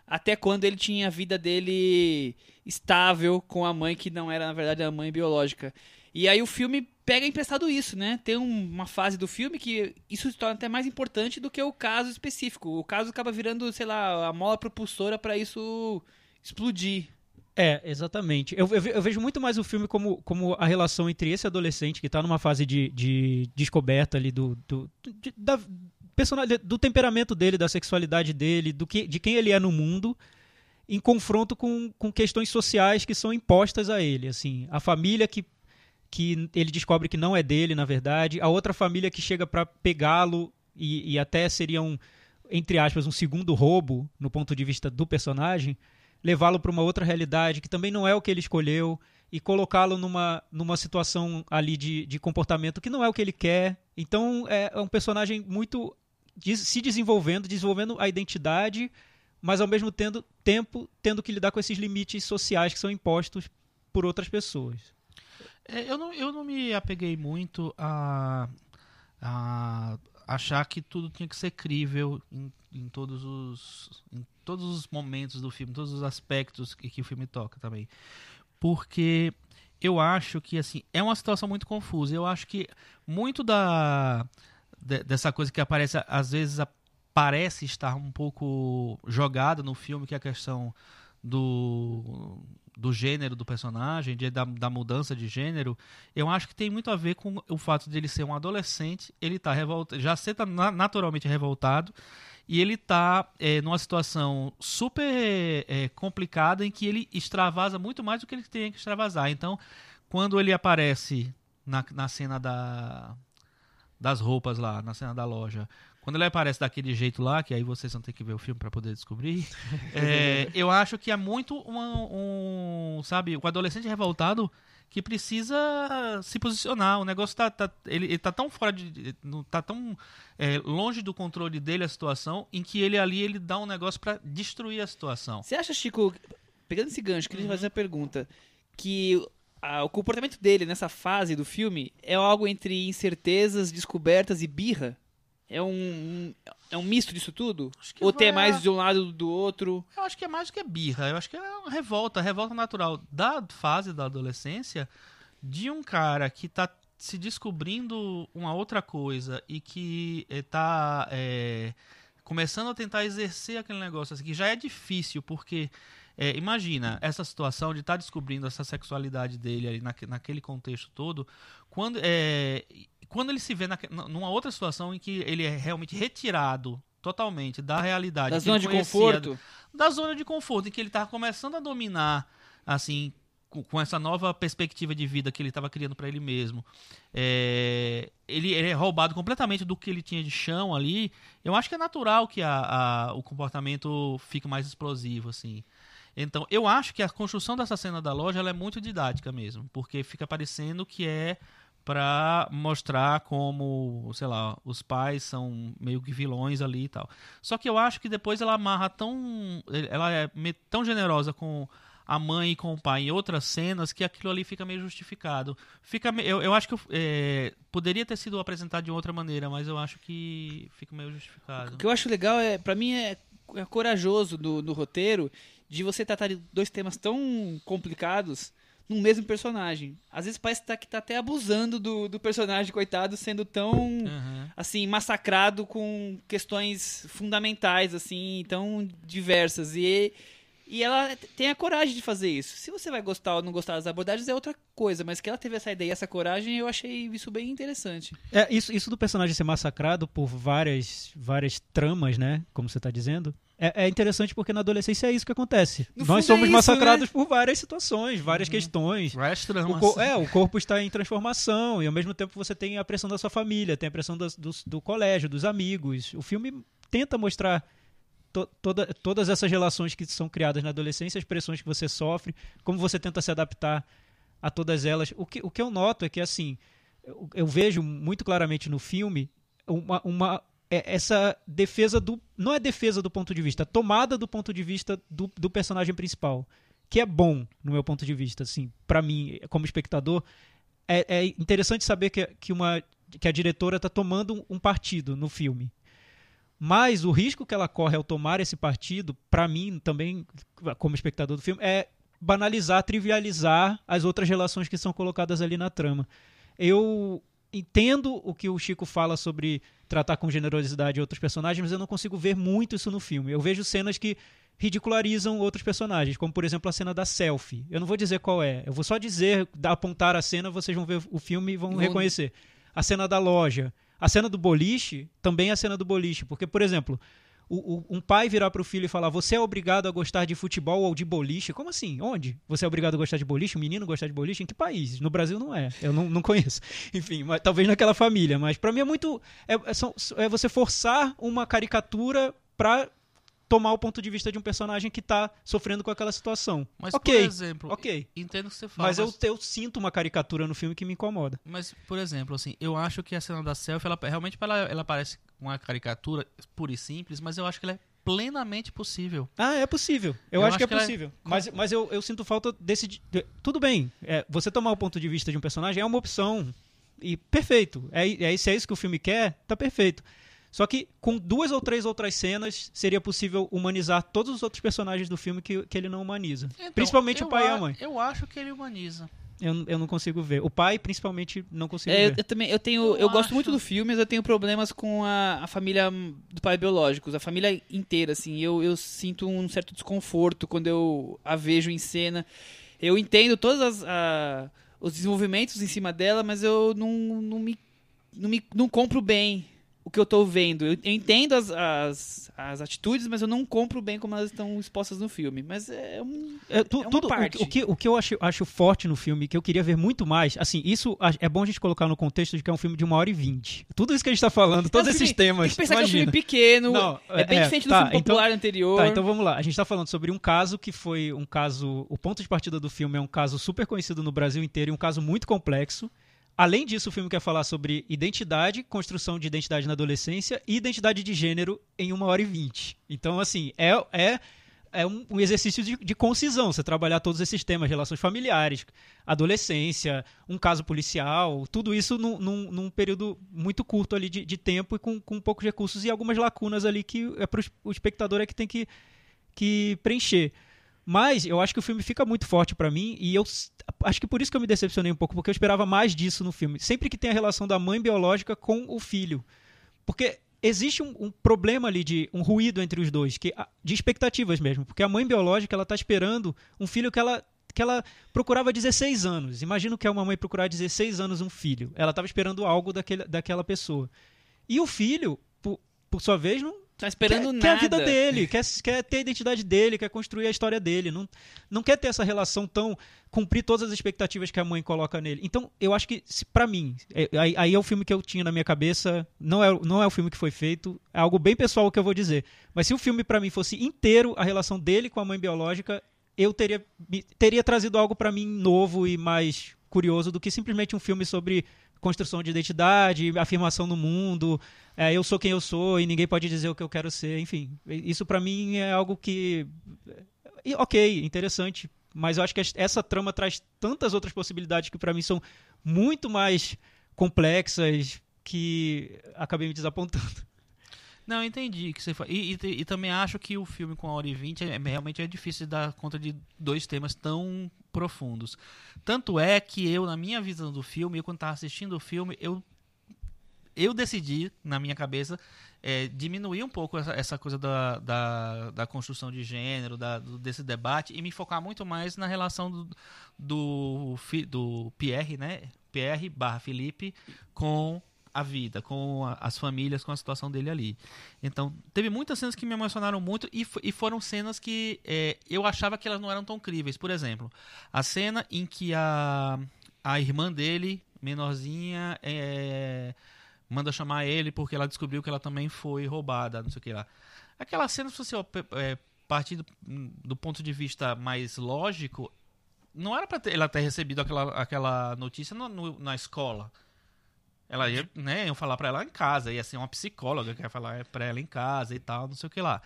até quando ele tinha a vida dele estável com a mãe que não era, na verdade, a mãe biológica. E aí o filme pega emprestado isso, né? Tem um- uma fase do filme que isso se torna até mais importante do que o caso específico. O caso acaba virando, sei lá, a mola propulsora para isso explodir.
É, exatamente. Eu, eu ve- eu vejo muito mais o filme como, como a relação entre esse adolescente que está numa fase de, de descoberta ali do, do, de- da do temperamento dele, da sexualidade dele, do que, de quem ele é no mundo, em confronto com, com questões sociais que são impostas a ele. Assim, a família que, que ele descobre que não é dele, na verdade, a outra família que chega para pegá-lo e, e até seria um, entre aspas, um segundo roubo no ponto de vista do personagem levá-lo para uma outra realidade que também não é o que ele escolheu e colocá-lo numa, numa situação ali de, de comportamento que não é o que ele quer. Então é, é um personagem muito des- se desenvolvendo, desenvolvendo a identidade, mas ao mesmo tendo, tempo tendo que lidar com esses limites sociais que são impostos por outras pessoas.
É, eu, não, eu não me apeguei muito a, a achar que tudo tinha que ser crível em, em todos os em todos os momentos do filme, todos os aspectos que, que o filme toca também. Porque eu acho que assim, é uma situação muito confusa. Eu acho que muito da de- dessa coisa que aparece às vezes parece estar um pouco jogada no filme, que é a questão do, do gênero do personagem, de- da, da mudança de gênero, eu acho que tem muito a ver com o fato de ele ser um adolescente, ele tá revoltado, já ser tá na- naturalmente revoltado, e ele tá é, numa situação super é, complicada em que ele extravasa muito mais do que ele tem que extravasar. Então, quando ele aparece na, na cena da, das roupas lá, na cena da loja, quando ele aparece daquele jeito lá, que aí vocês vão ter que ver o filme para poder descobrir, *laughs* é, eu acho que é muito uma- um, sabe, o adolescente revoltado que precisa se posicionar. O negócio tá, tá- ele, ele tá tão fora de, não tá tão é, longe do controle dele a situação, em que ele ali ele dá um negócio para destruir a situação.
Você acha, Chico, pegando esse gancho, queria fazer a pergunta, que a- o comportamento dele nessa fase do filme é algo entre incertezas, descobertas e birra? É um, é um misto disso tudo? Ou tem
vai-
mais de um lado do outro?
Eu acho que é mais do que birra. Eu acho que é uma revolta, revolta natural da fase da adolescência de um cara que tá se descobrindo uma outra coisa e que eh, tá eh, começando a tentar exercer aquele negócio assim, que já é difícil, porque eh, imagina essa situação de estar descobrindo essa sexualidade dele ali naque- naquele contexto todo, quando, eh, quando ele se vê naque- numa outra situação em que ele é realmente retirado totalmente da realidade
Da zona de conforto?
da zona de conforto, em que ele estava começando a dominar, assim, com, com essa nova perspectiva de vida que ele estava criando para ele mesmo. É, ele, ele é roubado completamente do que ele tinha de chão ali. Eu acho que é natural que a, a- o comportamento fique mais explosivo, assim. Então, eu acho que a construção dessa cena da loja é muito didática mesmo, porque fica parecendo que é para mostrar como, sei lá, os pais são meio que vilões ali e tal. Só que eu acho que depois ela amarra tão. Ela é tão generosa com a mãe e com o pai em outras cenas que aquilo ali fica meio justificado. Fica, eu, eu acho que é, poderia ter sido apresentado de outra maneira, mas eu acho que fica meio justificado.
O que eu acho legal é, para mim, é, é corajoso do, do roteiro de você tratar de dois temas tão complicados num mesmo personagem. Às vezes parece que tá, que tá até abusando do, do personagem, coitado, sendo tão,
Uhum.
assim, massacrado com questões fundamentais, assim, tão diversas. E, e ela tem a coragem de fazer isso. Se você vai gostar ou não gostar das abordagens é outra coisa, mas que ela teve essa ideia, essa coragem, eu achei isso bem interessante.
É, isso, isso do personagem ser massacrado por várias, várias tramas, né? Como você tá dizendo. É, é interessante porque na adolescência é isso que acontece.
No
Nós
é
somos
isso,
massacrados por várias situações, várias questões.
Várias
O,
tramas.
co- é, o corpo está em transformação e ao mesmo tempo você tem a pressão da sua família, tem a pressão das- do, do colégio, dos amigos. O filme tenta mostrar to- toda- todas essas relações que são criadas na adolescência, as pressões que você sofre, como você tenta se adaptar a todas elas. O que, o que eu noto é que, assim, eu, eu vejo muito claramente no filme uma, uma- é- essa defesa do. Não é defesa do ponto de vista, é tomada do ponto de vista do, do personagem principal. Que é bom, no meu ponto de vista, assim, para mim, como espectador. É, é interessante saber que, que, uma, que a diretora está tomando um partido no filme. Mas o risco que ela corre ao tomar esse partido, para mim também, como espectador do filme, é banalizar, trivializar as outras relações que são colocadas ali na trama. Eu entendo o que o Chico fala sobre tratar com generosidade outros personagens, mas eu não consigo ver muito isso no filme. Eu vejo cenas que ridicularizam outros personagens, como por exemplo a cena da selfie. Eu não vou dizer qual é, eu vou só dizer, apontar a cena, vocês vão ver o filme e vão
Vão-
reconhecer. A cena da loja, a cena do boliche, também é a cena do boliche, porque por exemplo, o- o- um pai virar pro filho e falar: Você é obrigado a gostar de futebol ou de boliche? Como assim? Onde? Você é obrigado a gostar de boliche? Um menino gostar de boliche? Em que país? No Brasil não é. Eu não, não conheço. *laughs* Enfim, mas, talvez naquela família. Mas pra mim é muito. É, é é você forçar uma caricatura pra tomar o ponto de vista de um personagem que tá sofrendo com aquela situação.
Mas,
ok.
por exemplo,
ok.
entendo o que você fala.
Mas eu, eu sinto uma caricatura no filme que me incomoda.
Mas, por exemplo, assim, eu acho que a cena da selfie, ela, realmente ela, ela parece uma caricatura pura e simples, mas eu acho que ela é plenamente possível.
Ah, é possível. Eu,
Eu
acho,
acho
que é
que ela é-
possível. Mas, mas eu, eu sinto falta desse. de- tudo bem, é, você tomar o ponto de vista de um personagem é uma opção. E perfeito. É, é, se é isso que o filme quer, tá perfeito. Só que com duas ou três outras cenas seria possível humanizar todos os outros personagens do filme que, que ele não humaniza.
Então,
principalmente o pai e
a-
a mãe.
Eu acho que ele humaniza.
Eu, eu não consigo ver. O pai, principalmente, não consigo
É, eu,
ver.
eu também, eu tenho,
Eu
eu, gosto muito do filme, mas eu tenho problemas com a, a família do pai biológicos, a família inteira, assim, eu, eu sinto um certo desconforto quando eu a vejo em cena. Eu entendo todos as, a- os desenvolvimentos em cima dela, mas eu não, não me, não me não compro bem o que eu tô vendo. Eu, eu entendo as, as, as atitudes, mas eu não compro bem como elas estão expostas no filme. Mas é um.
É, tu-
é uma
tudo, o-
parte.
O, que, o que eu acho, acho forte no filme, que eu queria ver muito mais, assim, isso é bom a gente colocar no contexto de que é um filme de uma hora e vinte. Tudo isso que a gente tá falando, todos
É um
esses
filme-
temas.
Tem que pensar que é um
imagina.
filme pequeno,
Não,
é bem
é,
diferente
tá,
do filme
então-
popular anterior.
Tá, então vamos lá. A gente tá falando sobre um caso que foi um caso. O ponto de partida do filme é um caso super conhecido no Brasil inteiro e um caso muito complexo. Além disso, o filme quer falar sobre identidade, construção de identidade na adolescência e identidade de gênero em uma hora e vinte. Então, assim, é. é é um, um exercício de, de concisão, você trabalhar todos esses temas, relações familiares, adolescência, um caso policial, tudo isso num, num, num período muito curto ali de, de tempo e com, com poucos recursos e algumas lacunas ali que é pro, o espectador é que tem que, que preencher. Mas eu acho que o filme fica muito forte para mim e eu acho que por isso que eu me decepcionei um pouco, porque eu esperava mais disso no filme. Sempre que tem a relação da mãe biológica com o filho. Porque existe um, um problema ali de um ruído entre os dois, que de expectativas mesmo, porque a mãe biológica ela tá esperando um filho que ela que ela procurava há 16 anos. Imagina o que é uma mãe procurar há 16 anos um filho. Ela estava esperando algo daquele, daquela pessoa. E o filho, por, por sua vez, não
Tá esperando
quer,
nada.
quer a vida dele, quer, quer ter a identidade dele, quer construir a história dele. Não, não quer ter essa relação tão. cumprir todas as expectativas que a mãe coloca nele. Então, eu acho que, pra mim, é- aí, aí é o filme que eu tinha na minha cabeça. Não é, não é o filme que foi feito. É algo bem pessoal o que eu vou dizer. Mas se o filme, pra mim, fosse inteiro a relação dele com a mãe biológica, eu teria, teria trazido algo pra mim novo e mais curioso do que simplesmente um filme sobre construção de identidade, afirmação no mundo, é, eu sou quem eu sou e ninguém pode dizer o que eu quero ser, enfim. Isso pra mim é algo que ok, interessante, mas eu acho que es- essa trama traz tantas outras possibilidades que pra mim são muito mais complexas que acabei me desapontando.
Não, entendi que você fa... e, e, e também acho que o filme com a hora e vinte é, realmente é difícil de dar conta de dois temas tão profundos. Tanto é que eu, na minha visão do filme, eu quando estava assistindo o filme, eu eu decidi, na minha cabeça, é, diminuir um pouco essa, essa coisa da, da, da construção de gênero, da, do- desse debate, e me focar muito mais na relação do, do, do Pierre, né? Pierre barra Felipe com a vida, com a- as famílias, com a situação dele ali. Então, teve muitas cenas que me emocionaram muito e, e foram cenas que é, eu achava que elas não eram tão críveis. Por exemplo, a cena em que a, a irmã dele, menorzinha, é, manda chamar ele porque ela descobriu que ela também foi roubada, não sei o que lá. Aquela cena, se você é, partir do, do ponto de vista mais lógico, não era ter, ela ter recebido aquela, aquela notícia no- no- na escola. Ela ia, né, iam falar pra ela em casa, ia ser uma psicóloga que ia falar pra ela em casa e tal, não sei o que lá.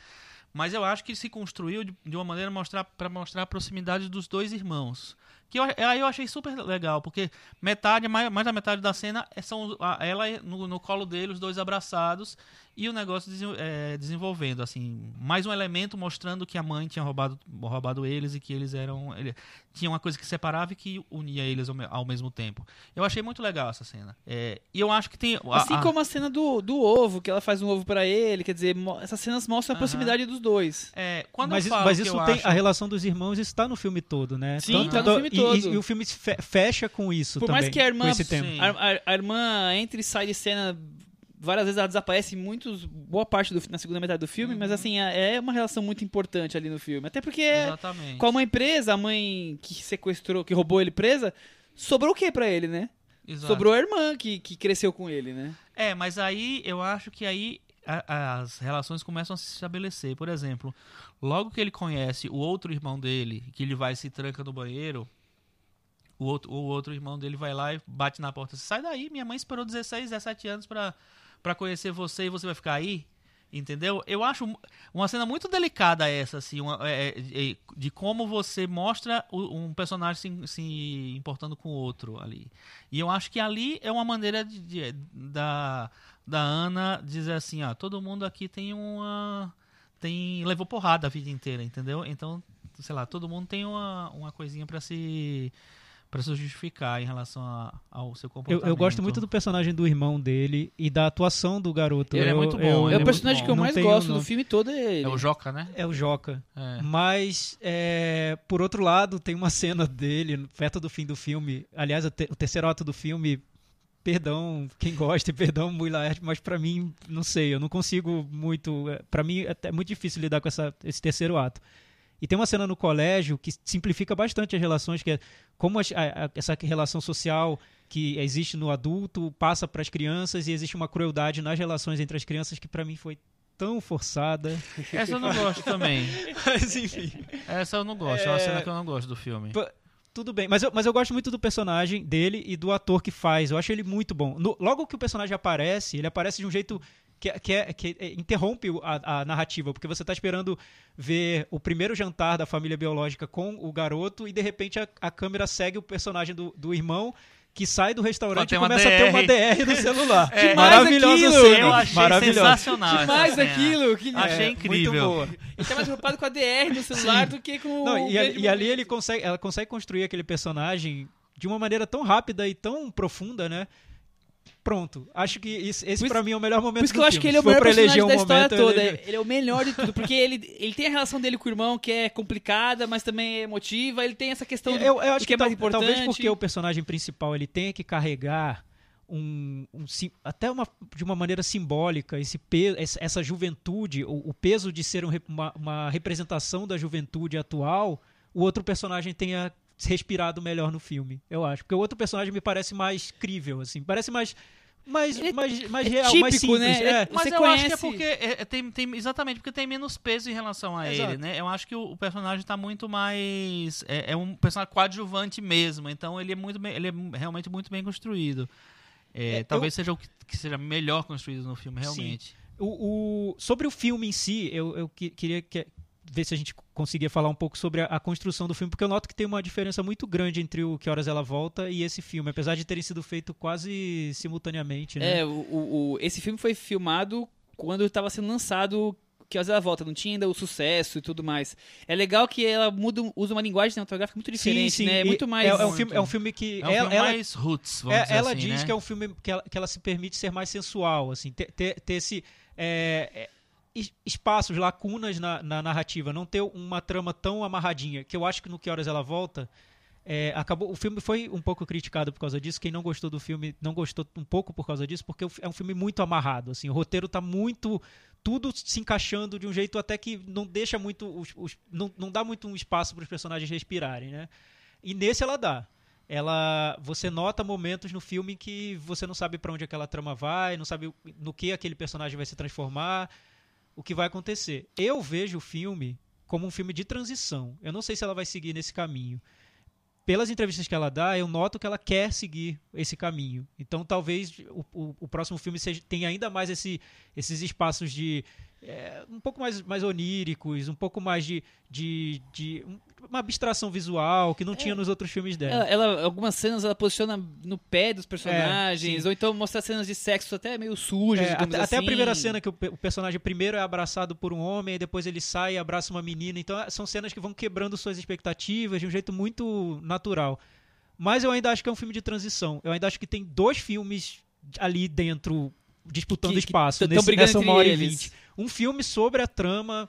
Mas eu acho que se construiu de, de uma maneira para mostrar a proximidade dos dois irmãos. Que eu, aí eu achei super legal, porque metade, mais, mais da metade da cena é- são a- ela no, no colo dele, os dois abraçados, e o negócio desen- é, desenvolvendo, assim, mais um elemento mostrando que a mãe tinha roubado, roubado eles e que eles eram. Ele, tinha uma coisa que separava e que unia eles ao, ao mesmo tempo. Eu achei muito legal essa cena. É, e eu acho que tem. a-
Assim
a-
como a cena do, do ovo, que ela faz um ovo pra ele, quer dizer, essas cenas mostram a
Aham.
proximidade dos dois.
é, quando
mas
eu
isso,
falo
mas
que
isso
eu
tem
acho-
a relação dos irmãos está no filme todo, né?
Sim, tá no filme
e-
todo.
E, e o filme fecha com isso
Por
também.
mais que a irmã, a, a- a irmã entre e sai de cena várias vezes ela desaparece muitos boa parte do na segunda metade do filme, mas assim é é uma relação muito importante ali no filme, até porque
Exatamente.
com a mãe presa, a mãe que sequestrou, que roubou ele presa, sobrou o que pra ele, né?
Exato.
Sobrou a irmã que, que cresceu com ele, né?
É, mas aí eu acho que aí a- as relações começam a se estabelecer. Por exemplo, logo que ele conhece o outro irmão dele, que ele vai e se tranca no banheiro, o outro, o outro irmão dele vai lá e bate na porta. Sai daí, minha mãe esperou 16, 17 anos pra conhecer você e você vai ficar aí? Entendeu? Eu acho uma cena muito delicada essa, assim, uma- é, é, de como você mostra um personagem se, se importando com o outro ali. E eu acho que ali é uma maneira de, de- da, da Ana dizer assim, ó, todo mundo aqui tem uma. tem levou porrada a vida inteira, entendeu? Então, sei lá, todo mundo tem uma, uma coisinha pra se para se justificar em relação a- ao seu
Eu,
comportamento.
eu gosto muito do personagem do irmão dele e da atuação do garoto.
Ele é
Eu-
muito bom,
eu-
é
é
o personagem que eu mais gosto do filme todo é ele.
É o Joca, né?
É o Joca.
É.
Mas, é, por outro lado, tem uma cena dele perto do fim do filme. Aliás, o, te- o terceiro ato do filme. Perdão quem gosta, e *laughs* perdão Muilaert, mas pra mim, não sei, eu não consigo muito. é, Pra mim é muito difícil lidar com essa, esse terceiro ato. E tem uma cena no colégio que simplifica bastante as relações, que é como a- a- essa relação social que existe no adulto passa para as crianças e existe uma crueldade nas relações entre as crianças que pra mim foi tão forçada.
Essa eu não gosto também. *laughs*
Mas enfim.
Essa eu não gosto. É uma
É.
cena que eu não gosto do filme.
Tudo bem, mas eu, mas eu gosto muito do personagem dele e do ator que faz. Eu acho ele muito bom. No- logo que o personagem aparece, ele aparece de um jeito que, que, é, que é- interrompe a, a narrativa, porque você tá esperando ver o primeiro jantar da família biológica com o garoto e de repente a, a câmera segue o personagem do, do irmão que sai do restaurante e começa a ter uma
DR.
DR no celular. *laughs*
É.
Maravilhosa
Demais
cena.
aquilo!
Eu achei
Maravilhosa.
sensacional. essa
Demais
cena.
aquilo! Que...
Achei
É,
incrível.
Muito boa.
Ele tá mais preocupado com a DR no celular do que com
Não,
o.
e, e ali ele consegue, ela consegue construir aquele personagem de uma maneira tão rápida e tão profunda, né? Pronto. Acho que isso- esse pra mim é o melhor momento
Por isso que eu acho que ele é o melhor personagem
um
da história
momento,
toda.
eleger-
Ele é o melhor de tudo, porque ele, ele tem a relação dele com o irmão que é complicada, mas também é emotiva. Ele tem essa questão do,
Eu, eu
do
acho
que é
que,
mais
tal- talvez
importante.
porque o personagem principal ele tenha que carregar um, um até uma, de uma maneira simbólica esse peso, essa, juventude, o, o peso de ser um uma, uma representação da juventude atual, o outro personagem tenha respirado melhor no filme, eu acho. Porque o outro personagem me parece mais crível, assim, parece mais mais,
é-
mais, mais
é
real, mais
típico,
simples.
né?
É.
Mas
Você
eu acho que é
conhece-
porque é, é, tem, tem- exatamente porque tem menos peso em relação a
Exato.
ele, né? Eu acho que o, o personagem tá muito mais é, é um personagem coadjuvante mesmo, então ele é muito bem- ele é realmente muito bem construído. É, talvez seja o que, que seja melhor construído no filme realmente.
O, o- sobre o filme em si, eu, eu que- queria que- ver se a gente conseguia falar um pouco sobre a, a construção do filme, porque eu noto que tem uma diferença muito grande entre o Que Horas Ela Volta e esse filme, apesar de terem sido feitos quase simultaneamente, né?
É, o, o- esse filme foi filmado quando estava sendo lançado que vezes ela volta, não tinha ainda o sucesso e tudo mais. É legal que ela muda, usa uma linguagem cinematográfica muito diferente, né? É muito mais.
É, é um filme, é um filme que
É um
ela,
filme
ela-
mais roots, vamos
é-
dizer
ela
assim,
diz
né?
que é um filme que ela, que ela se permite ser mais sensual, assim, ter, ter, ter esse é, é, espaços, lacunas na, na narrativa, não ter uma trama tão amarradinha, que eu acho que no Que Horas Ela Volta é, acabou o filme foi um pouco criticado por causa disso quem não gostou do filme não gostou um pouco por causa disso porque é um filme muito amarrado assim o roteiro tá muito tudo se encaixando de um jeito até que não deixa muito os, os- não, não dá muito um espaço para os personagens respirarem né? E nesse ela dá. Ela você nota momentos no filme que você não sabe para onde aquela trama vai não sabe no que aquele personagem vai se transformar o que vai acontecer eu vejo o filme como um filme de transição eu não sei se ela vai seguir nesse caminho pelas entrevistas que ela dá, eu noto que ela quer seguir esse caminho. Então, talvez o, o- o próximo filme seja, tenha ainda mais esse- esses espaços de. É, um pouco mais, mais oníricos, um pouco mais de, de, de um- uma abstração visual que não tinha nos outros filmes dela.
Ela, ela- algumas cenas ela posiciona no pé dos personagens,
É,
ou então mostra cenas de sexo até meio sujas,
É, até, até a
assim.
primeira cena que o, o personagem primeiro é abraçado por um homem, e depois ele sai e abraça uma menina. Então são cenas que vão quebrando suas expectativas de um jeito muito natural. Mas eu ainda acho que é um filme de transição. Eu ainda acho que tem dois filmes ali dentro disputando
Que- que
espaço
tão
nesse, nessa uma hora e vinte. Um filme sobre a trama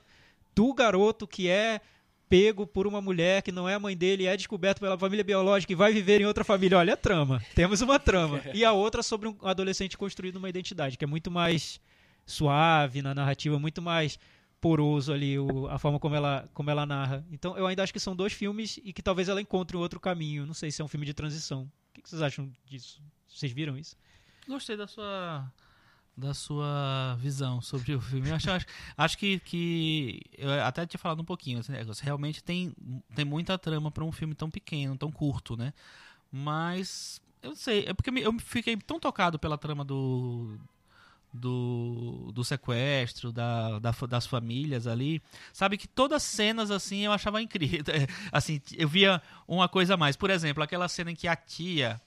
do garoto que é pego por uma mulher que não é a mãe dele, é descoberto pela família biológica e vai viver em outra família. Olha a trama. Temos uma trama. *laughs* E a outra sobre um adolescente construindo uma identidade, que é muito mais suave na narrativa, muito mais poroso ali o- a forma como ela, como ela narra. Então eu ainda acho que são dois filmes e que talvez ela encontre um outro caminho. Não sei se é um filme de transição. O que que vocês acham disso? Vocês viram isso?
Gostei da sua da sua visão sobre o filme. Eu acho, acho, acho que, que eu até tinha falado um pouquinho esse negócio. Realmente tem, tem muita trama para um filme tão pequeno, tão curto, né? Mas eu não sei, é porque eu fiquei tão tocado pela trama do do, do sequestro, da, da- das famílias ali. Sabe que todas as cenas assim eu achava incrível. *laughs* Assim, eu via uma coisa a mais. Por exemplo, aquela cena em que a tia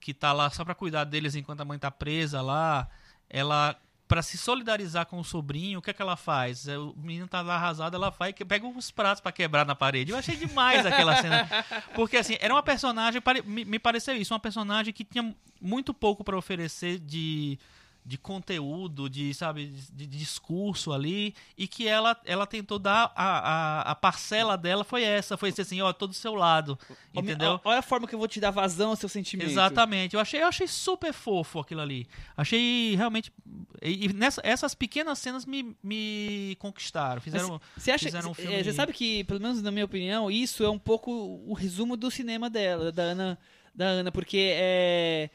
que tá lá só pra cuidar deles enquanto a mãe tá presa lá, ela Pra se solidarizar com o sobrinho, o que é que ela faz? É, O menino tá lá arrasado, ela vai e pega uns pratos pra quebrar na parede. Eu achei demais aquela cena. *laughs* Porque assim, era uma personagem, me, me pareceu isso, uma personagem que tinha muito pouco pra oferecer de de conteúdo, de sabe, de, de discurso ali, e que ela, ela tentou dar a, a, a parcela dela foi essa, foi esse assim, ó, tô do seu lado, entendeu?
Olha a forma que eu vou te dar vazão ao seu sentimento.
Exatamente. Eu achei, eu achei super fofo aquilo ali. Achei realmente. E, e nessa, essas pequenas cenas me, me conquistaram. Fizeram.
Você acha
fizeram um filme-
é, Você sabe que, pelo menos na minha opinião, isso é um pouco o resumo do cinema dela, da Ana, da Ana porque é.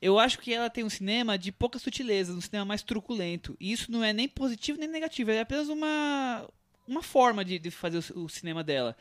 Eu acho que ela tem um cinema de poucas sutilezas, um cinema mais truculento. E isso não é nem positivo nem negativo, é apenas uma, uma forma de, de fazer o, o cinema dela.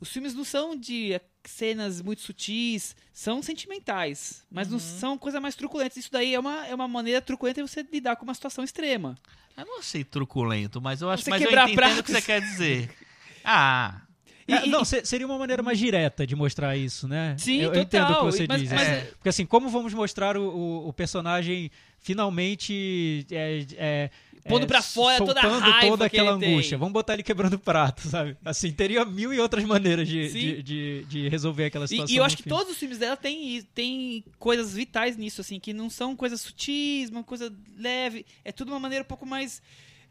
Os filmes não são de cenas muito sutis, são sentimentais, mas
Uhum.
não são coisas mais truculentas. Isso daí é uma, é uma maneira truculenta de você lidar com uma situação extrema.
Eu não sei truculento, mas eu acho
Você
mas eu entendo o que
pratos.
você quer dizer. *laughs* Ah,
E-
É,
e-
não, se- seria uma maneira mais direta de mostrar isso, né?
Sim,
eu, eu entendo o que você
Mas-
diz.
mas-
é. Porque assim, como vamos mostrar o, o- personagem finalmente é, é,
Pondo
é,
pra fora toda a raiva
toda
que
aquela
ele tem.
angústia. Vamos botar ele quebrando prato, sabe? Assim, teria mil e outras maneiras de, de, de, de resolver aquela
E,
situação.
e eu
no
acho que todos os filmes dela tem, tem coisas vitais nisso, assim, que não são coisas sutis, uma coisa leve. É tudo uma maneira um pouco mais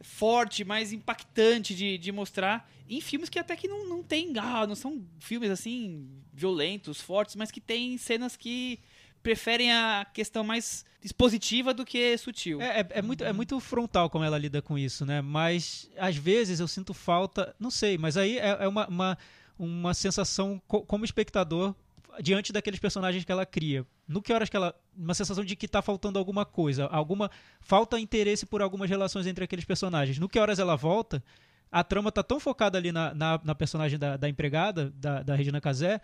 forte, mais impactante de, de mostrar. Em filmes que até que não, não tem. Ah, não são filmes assim, violentos, fortes, mas que tem cenas que preferem a questão mais expositiva do que sutil.
É, é- é muito, é muito frontal como ela lida com isso, né? Mas às vezes eu sinto falta, não sei, mas aí é, é uma, uma, uma sensação co- como espectador diante daqueles personagens que ela cria. No que horas que ela. Uma sensação de que tá faltando alguma coisa, alguma. Falta interesse por algumas relações entre aqueles personagens. No que horas ela volta, a trama tá tão focada ali na, na, na personagem da, da empregada, da, da Regina Casé.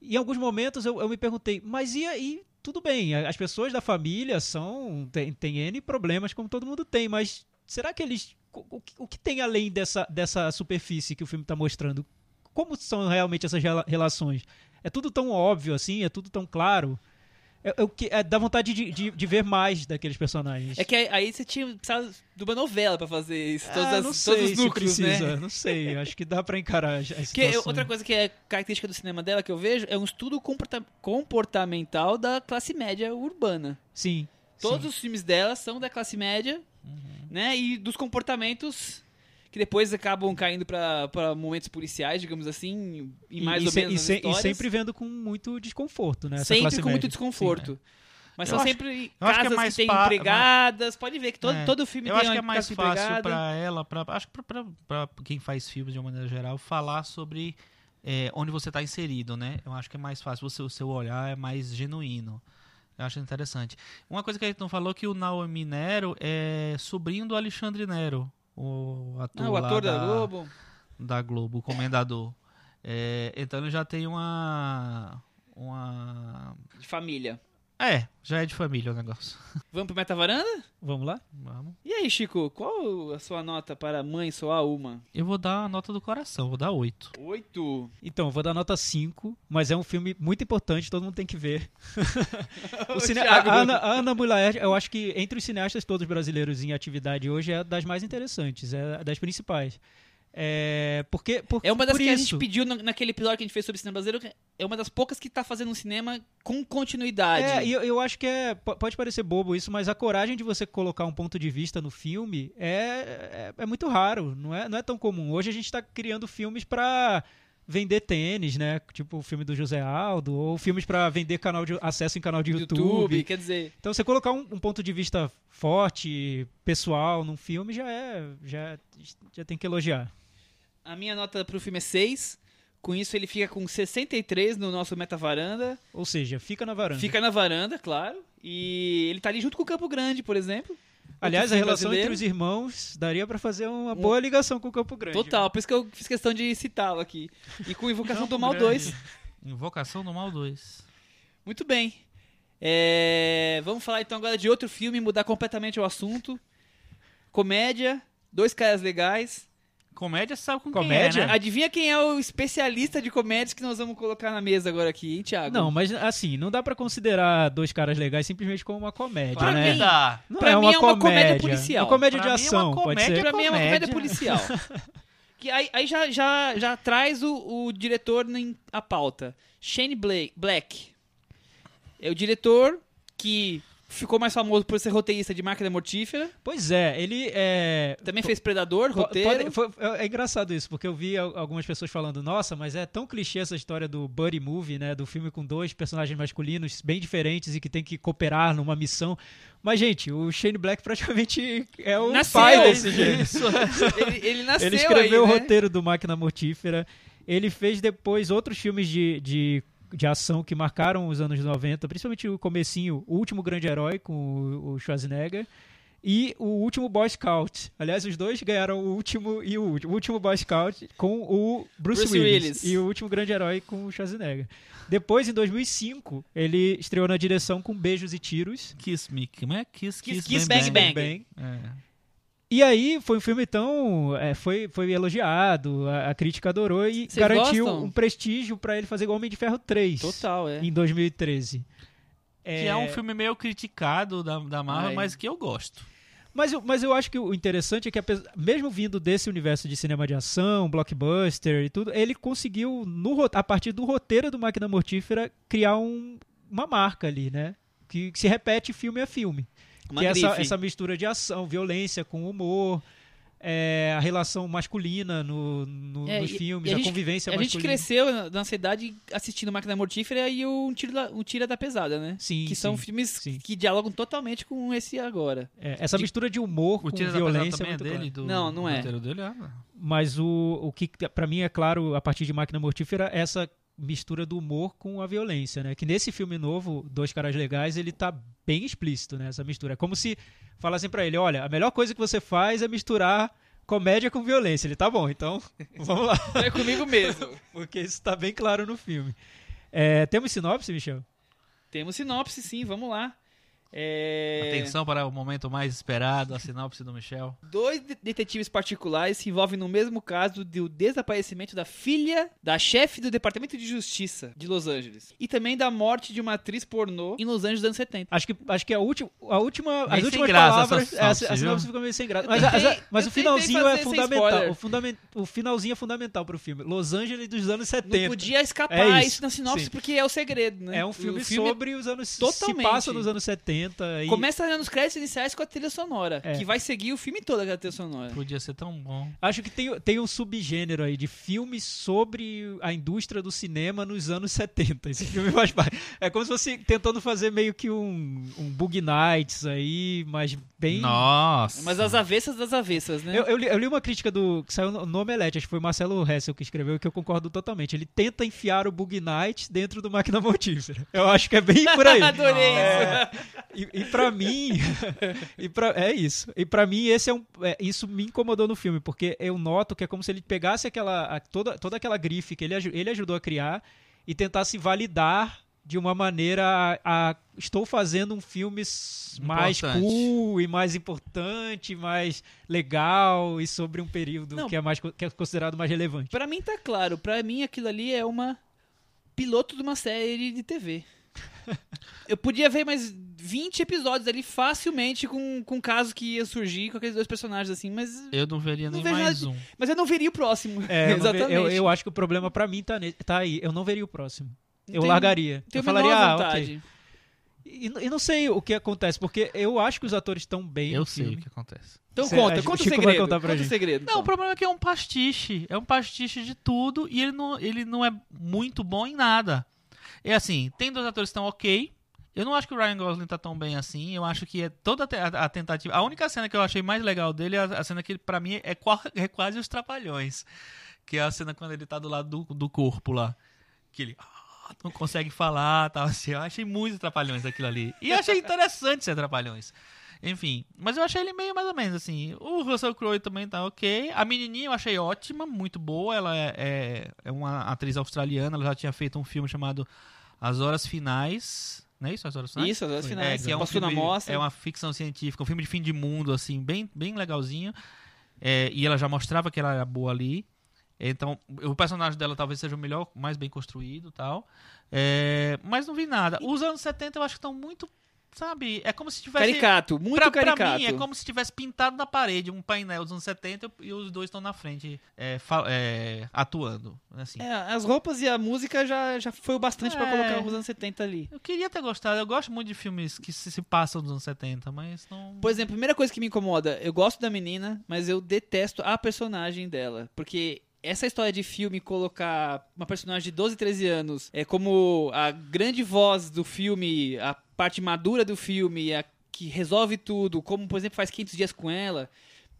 Em alguns momentos eu, eu me perguntei, mas e aí? Tudo bem, as pessoas da família são. Tem, tem N problemas, como todo mundo tem, mas será que eles. O, o que- tem além dessa, dessa superfície que o filme está mostrando? Como são realmente essas rela- relações? É tudo tão óbvio assim? É tudo tão claro? É, é o que, é, dá vontade de, de, de ver mais daqueles personagens.
É que aí- aí você tinha precisava de uma novela pra fazer isso, todas
Ah,
as-
não sei
todos os núcleos,
precisa,
né?
não sei. Acho que dá pra encarar a a
Porque
situação.
outra coisa que é característica do cinema dela que eu vejo é um estudo comporta- comportamental da classe média urbana.
Sim.
Todos
sim.
os filmes dela são da classe média, né? E dos comportamentos que depois acabam caindo pra momentos policiais, digamos assim, em mais
e,
ou
se-
menos
e se- e sempre vendo com muito desconforto, né?
sempre com muito
média.
desconforto. Mas
Eu
são
acho-
sempre
eu acho que é
casas que, têm empregadas. Pode ver que todo,
É.
todo filme
eu
tem
acho que é
uma
mais fácil pra ela, pra, acho que pra quem faz filmes de uma maneira geral, falar sobre é, onde você está inserido, né? Eu acho que é mais fácil, você, o seu olhar é mais genuíno. Eu acho interessante. Uma coisa que a gente não falou é que o Naomi Nero é sobrinho do Alexandre Nero, o ator,
Ah, o ator da Globo.
da Globo, o comendador. É, então ele já tem uma. Uma.
De família.
É, já é de família o negócio. *laughs*
Vamos pro Meta Varanda?
Vamos lá?
Vamos.
E aí, Chico, qual a sua nota para Mãe Soar Uma?
Eu vou dar a nota do coração, vou dar 8.
Oito.
Então, eu vou dar nota 5, mas é um filme muito importante, todo mundo tem que ver. *laughs* O cine- a,
Thiago.
a Ana, a Ana Mulaer, eu acho que entre os cineastas todos brasileiros em atividade hoje é das mais interessantes, é das principais. É, porque, por,
É uma das que a
isso.
gente pediu na- naquele episódio que a gente fez sobre cinema brasileiro. É uma das poucas que tá fazendo um cinema com continuidade.
É, e eu, eu acho que é, po- pode parecer bobo isso, mas a coragem de você colocar um ponto de vista no filme é, é, é muito raro, não é, não é tão comum. Hoje a gente está criando filmes para vender tênis, né? Tipo o filme do José Aldo, ou filmes para vender canal de acesso em canal de YouTube.
YouTube, quer dizer.
Então você colocar um, um ponto de vista forte, pessoal, num filme já é, já, já tem que elogiar.
A minha nota pro filme é 6. Com isso, ele fica com 63 no nosso Meta Varanda.
Ou seja, fica na varanda.
Fica na varanda, claro. E ele tá ali junto com o Campo Grande, por exemplo.
Aliás, a relação entre
brasileiro.
os irmãos daria para fazer uma boa ligação com o Campo Grande.
Total, por isso que eu fiz questão de citá-lo aqui. E com Invocação do Mal
Grande.
2.
Invocação do Mal 2.
Muito bem. É, Vamos falar então agora de outro filme, mudar completamente o assunto. Comédia, dois caras legais.
Comédia, sabe com
Comédia?
quem é, né?
Adivinha quem é o especialista de comédias que nós vamos colocar na mesa agora aqui, hein, Thiago?
Não, mas assim, não dá pra considerar dois caras legais simplesmente como uma comédia,
Claro
né?
que dá.
Não
Pra
é
mim
uma
é uma comédia
comédia.
policial.
Uma comédia
Pra
de
mim é uma
ação, pode
comédia
ser.
Pra mim é uma comédia
comédia.
policial. *laughs* que aí, aí já, já, já traz o, o diretor em, a pauta. Shane Bla- Black. É o diretor que ficou mais famoso por ser roteirista de Máquina Mortífera.
Pois é, ele é.
Também fez Predador, roteiro.
pode- foi- é é engraçado isso, porque eu vi al- algumas pessoas falando, nossa, mas é tão clichê essa história do buddy movie, né? Do filme com dois personagens masculinos bem diferentes e que tem que cooperar numa missão. Mas, gente, o Shane Black praticamente *laughs* é o
Nasceu,
pai desse jeito. *laughs*
ele, ele nasceu
Ele escreveu
aí,
o
né?
roteiro do Máquina Mortífera. Ele fez depois outros filmes de, de, de ação que marcaram os anos 90, principalmente o comecinho, O Último Grande Herói, com o- o Schwarzenegger. e o último Boy Scout. Aliás, os dois ganharam o último e o último. O último Boy Scout com o Bruce,
Bruce
Willis,
Willis.
e o último grande herói com o Schwarzenegger. Depois, em 2005, ele estreou na direção com Beijos e Tiros.
Kiss Me. Como é? Kiss,
Kiss,
Kiss,
Kiss,
Bang,
Bang,
Bang.
Bang.
É.
E aí foi um filme tão. é, foi, foi elogiado, a, a crítica adorou e
Vocês
garantiu
gostam?
um prestígio pra ele fazer igual Homem de Ferro 3
Total, é.
em 2013.
Que é um filme meio criticado da, da Marvel,
Ai.
mas que eu gosto.
Mas eu, mas eu acho que o interessante é que, mesmo vindo desse universo de cinema de ação, blockbuster e tudo, ele conseguiu, no a partir do roteiro do Máquina Mortífera, criar um- uma marca ali, né? Que, que se repete filme a filme.
Uma
que é essa, essa mistura de ação, violência com humor, é, a relação masculina no, no-
É,
nos
e-
filmes,
e a
a,
gente-
convivência
A gente
masculina.
cresceu na, na cidade assistindo Máquina Mortífera e o um Tira da, um Tira da Pesada, né?
Sim,
que são
sim,
filmes
sim.
que dialogam totalmente com esse agora.
É, essa mistura de humor
O
com
Tira da Pesada
violência
também
é
é dele? Do,
Não, não é.
dele? Ah,
Mas o, o que pra mim é claro a partir de Máquina Mortífera é essa mistura do humor com a violência, né? Que nesse filme novo, Dois Caras Legais, ele tá bem explícito, né? Essa mistura. É como se falassem pra ele, olha, a melhor coisa que você faz é misturar comédia com violência. Ele tá bom, então *laughs* vamos lá.
É comigo mesmo. *laughs*
Porque isso tá bem claro no filme. É, temos sinopse, Michel?
Temos sinopse, sim, vamos lá. É...
Atenção para o momento mais esperado, a sinopse do Michel.
Dois de- detetives particulares se envolvem no mesmo caso do desaparecimento da filha da chefe do Departamento de Justiça de Los Angeles. E também da morte de uma atriz pornô em Los Angeles dos anos 70.
Acho que, acho que a última, a última, as
sem
últimas
graça
palavras,
sinopse,
essa- a sinopse ficou meio sem graça. Mas,
tentei-
a- mas o finalzinho é fundamental. O, fundamen- o finalzinho é fundamental pro filme. Los Angeles dos anos 70.
Não podia escapar
É
isso,
isso,
na sinopse
sim.
porque é o segredo, né?
É um
O
filme, sobre os anos.
totalmente.
Se passa nos anos 70. E,
Começa nos créditos iniciais com a trilha sonora,
É.
que vai seguir o filme todo aquela trilha sonora.
Podia ser tão bom.
Acho que tem, tem um subgênero aí de filmes sobre a indústria do cinema nos anos 70. Esse filme faz parte. É como se fosse tentando fazer meio que um, um Bug Nights aí, mas bem.
Nossa.
Mas as avessas das avessas, né?
Eu, eu li, eu li uma crítica do. que saiu no, no Omelete, acho que foi Marcelo Hessel que escreveu, que eu concordo totalmente. Ele tenta enfiar o Bug Night dentro do Máquina Mortífera. Eu acho que é bem por aí. *laughs*
Adorei
É,
isso.
E, e para mim, *laughs* e pra, é isso. E pra mim esse é um, é, isso me incomodou no filme, porque eu noto que é como se ele pegasse aquela a- toda, toda aquela grife que ele, ele ajudou a criar e tentasse validar de uma maneira a, a- estou fazendo um filme s- mais
Importante.
cool e mais importante, mais legal e sobre um período
Não.
que é mais que é considerado mais relevante.
Pra mim tá claro, pra mim aquilo ali é uma piloto de uma série de TV. *laughs* Eu podia ver mais 20 episódios ali facilmente com, com casos que ia surgir com aqueles dois personagens assim, mas,
Eu não veria
Não
nem
vejo
mais
nada
um.
mas eu não veria o próximo.
É,
Exatamente. *laughs*
eu, eu acho que o problema pra mim tá, tá aí. Eu não veria o próximo.
Não
eu
tenho-
largaria.
Tenho
eu falaria, ah, ok.
vontade.
E, e não sei o que acontece, porque eu acho que os atores estão bem
Eu
no
sei
filme.
o que acontece.
Então
Cê-
conta, conta o segredo.
contar pra
conta o
gente.
segredo.
Não,
então.
o problema é que é um pastiche. É um pastiche de tudo e ele não, ele não é muito bom em nada. É assim, tem dois atores que estão ok. Eu não acho que o Ryan Gosling tá tão bem assim. Eu acho que é toda a te- a, a tentativa. A única cena que eu achei mais legal dele é a, cena que pra mim é, é quase os trapalhões. Que é a cena quando ele tá do lado do, do corpo lá. Que ele ah, não consegue falar, tal assim. Eu achei muito trapalhões aquilo ali. E achei interessante ser trapalhões. Enfim, mas eu achei ele meio mais ou menos assim. O Russell Crowe também tá ok. A menininha eu achei ótima, muito boa. Ela é, é, é uma atriz australiana. Ela já tinha feito um filme chamado As Horas Finais. Não é isso? As Horas Finais?
Isso, as horas finais.
É, que é um filme, é uma ficção científica, um filme de fim de mundo, assim, bem, bem legalzinho. É, e ela já mostrava que ela era boa ali. Então, o personagem dela talvez seja o melhor, mais bem construído e tal. É, mas não vi nada. Os anos 70 eu acho que estão muito, sabe? É como se tivesse...
Caricato, muito
pra,
caricato.
Pra mim, é como se tivesse pintado na parede um painel dos anos 70 e os dois estão na frente é, é, atuando. Assim.
É, as roupas e a música já, já foi o bastante pra
É.
colocar os anos 70 ali.
Eu queria ter gostado. Eu gosto muito de filmes que se, se passam dos anos 70, mas não...
Por exemplo, a primeira coisa que me incomoda, eu gosto da menina, mas eu detesto a personagem dela. Porque essa história de filme colocar uma personagem de 12, 13 anos é como a grande voz do filme, a parte madura do filme, a que resolve tudo, como por exemplo faz 500 dias com ela,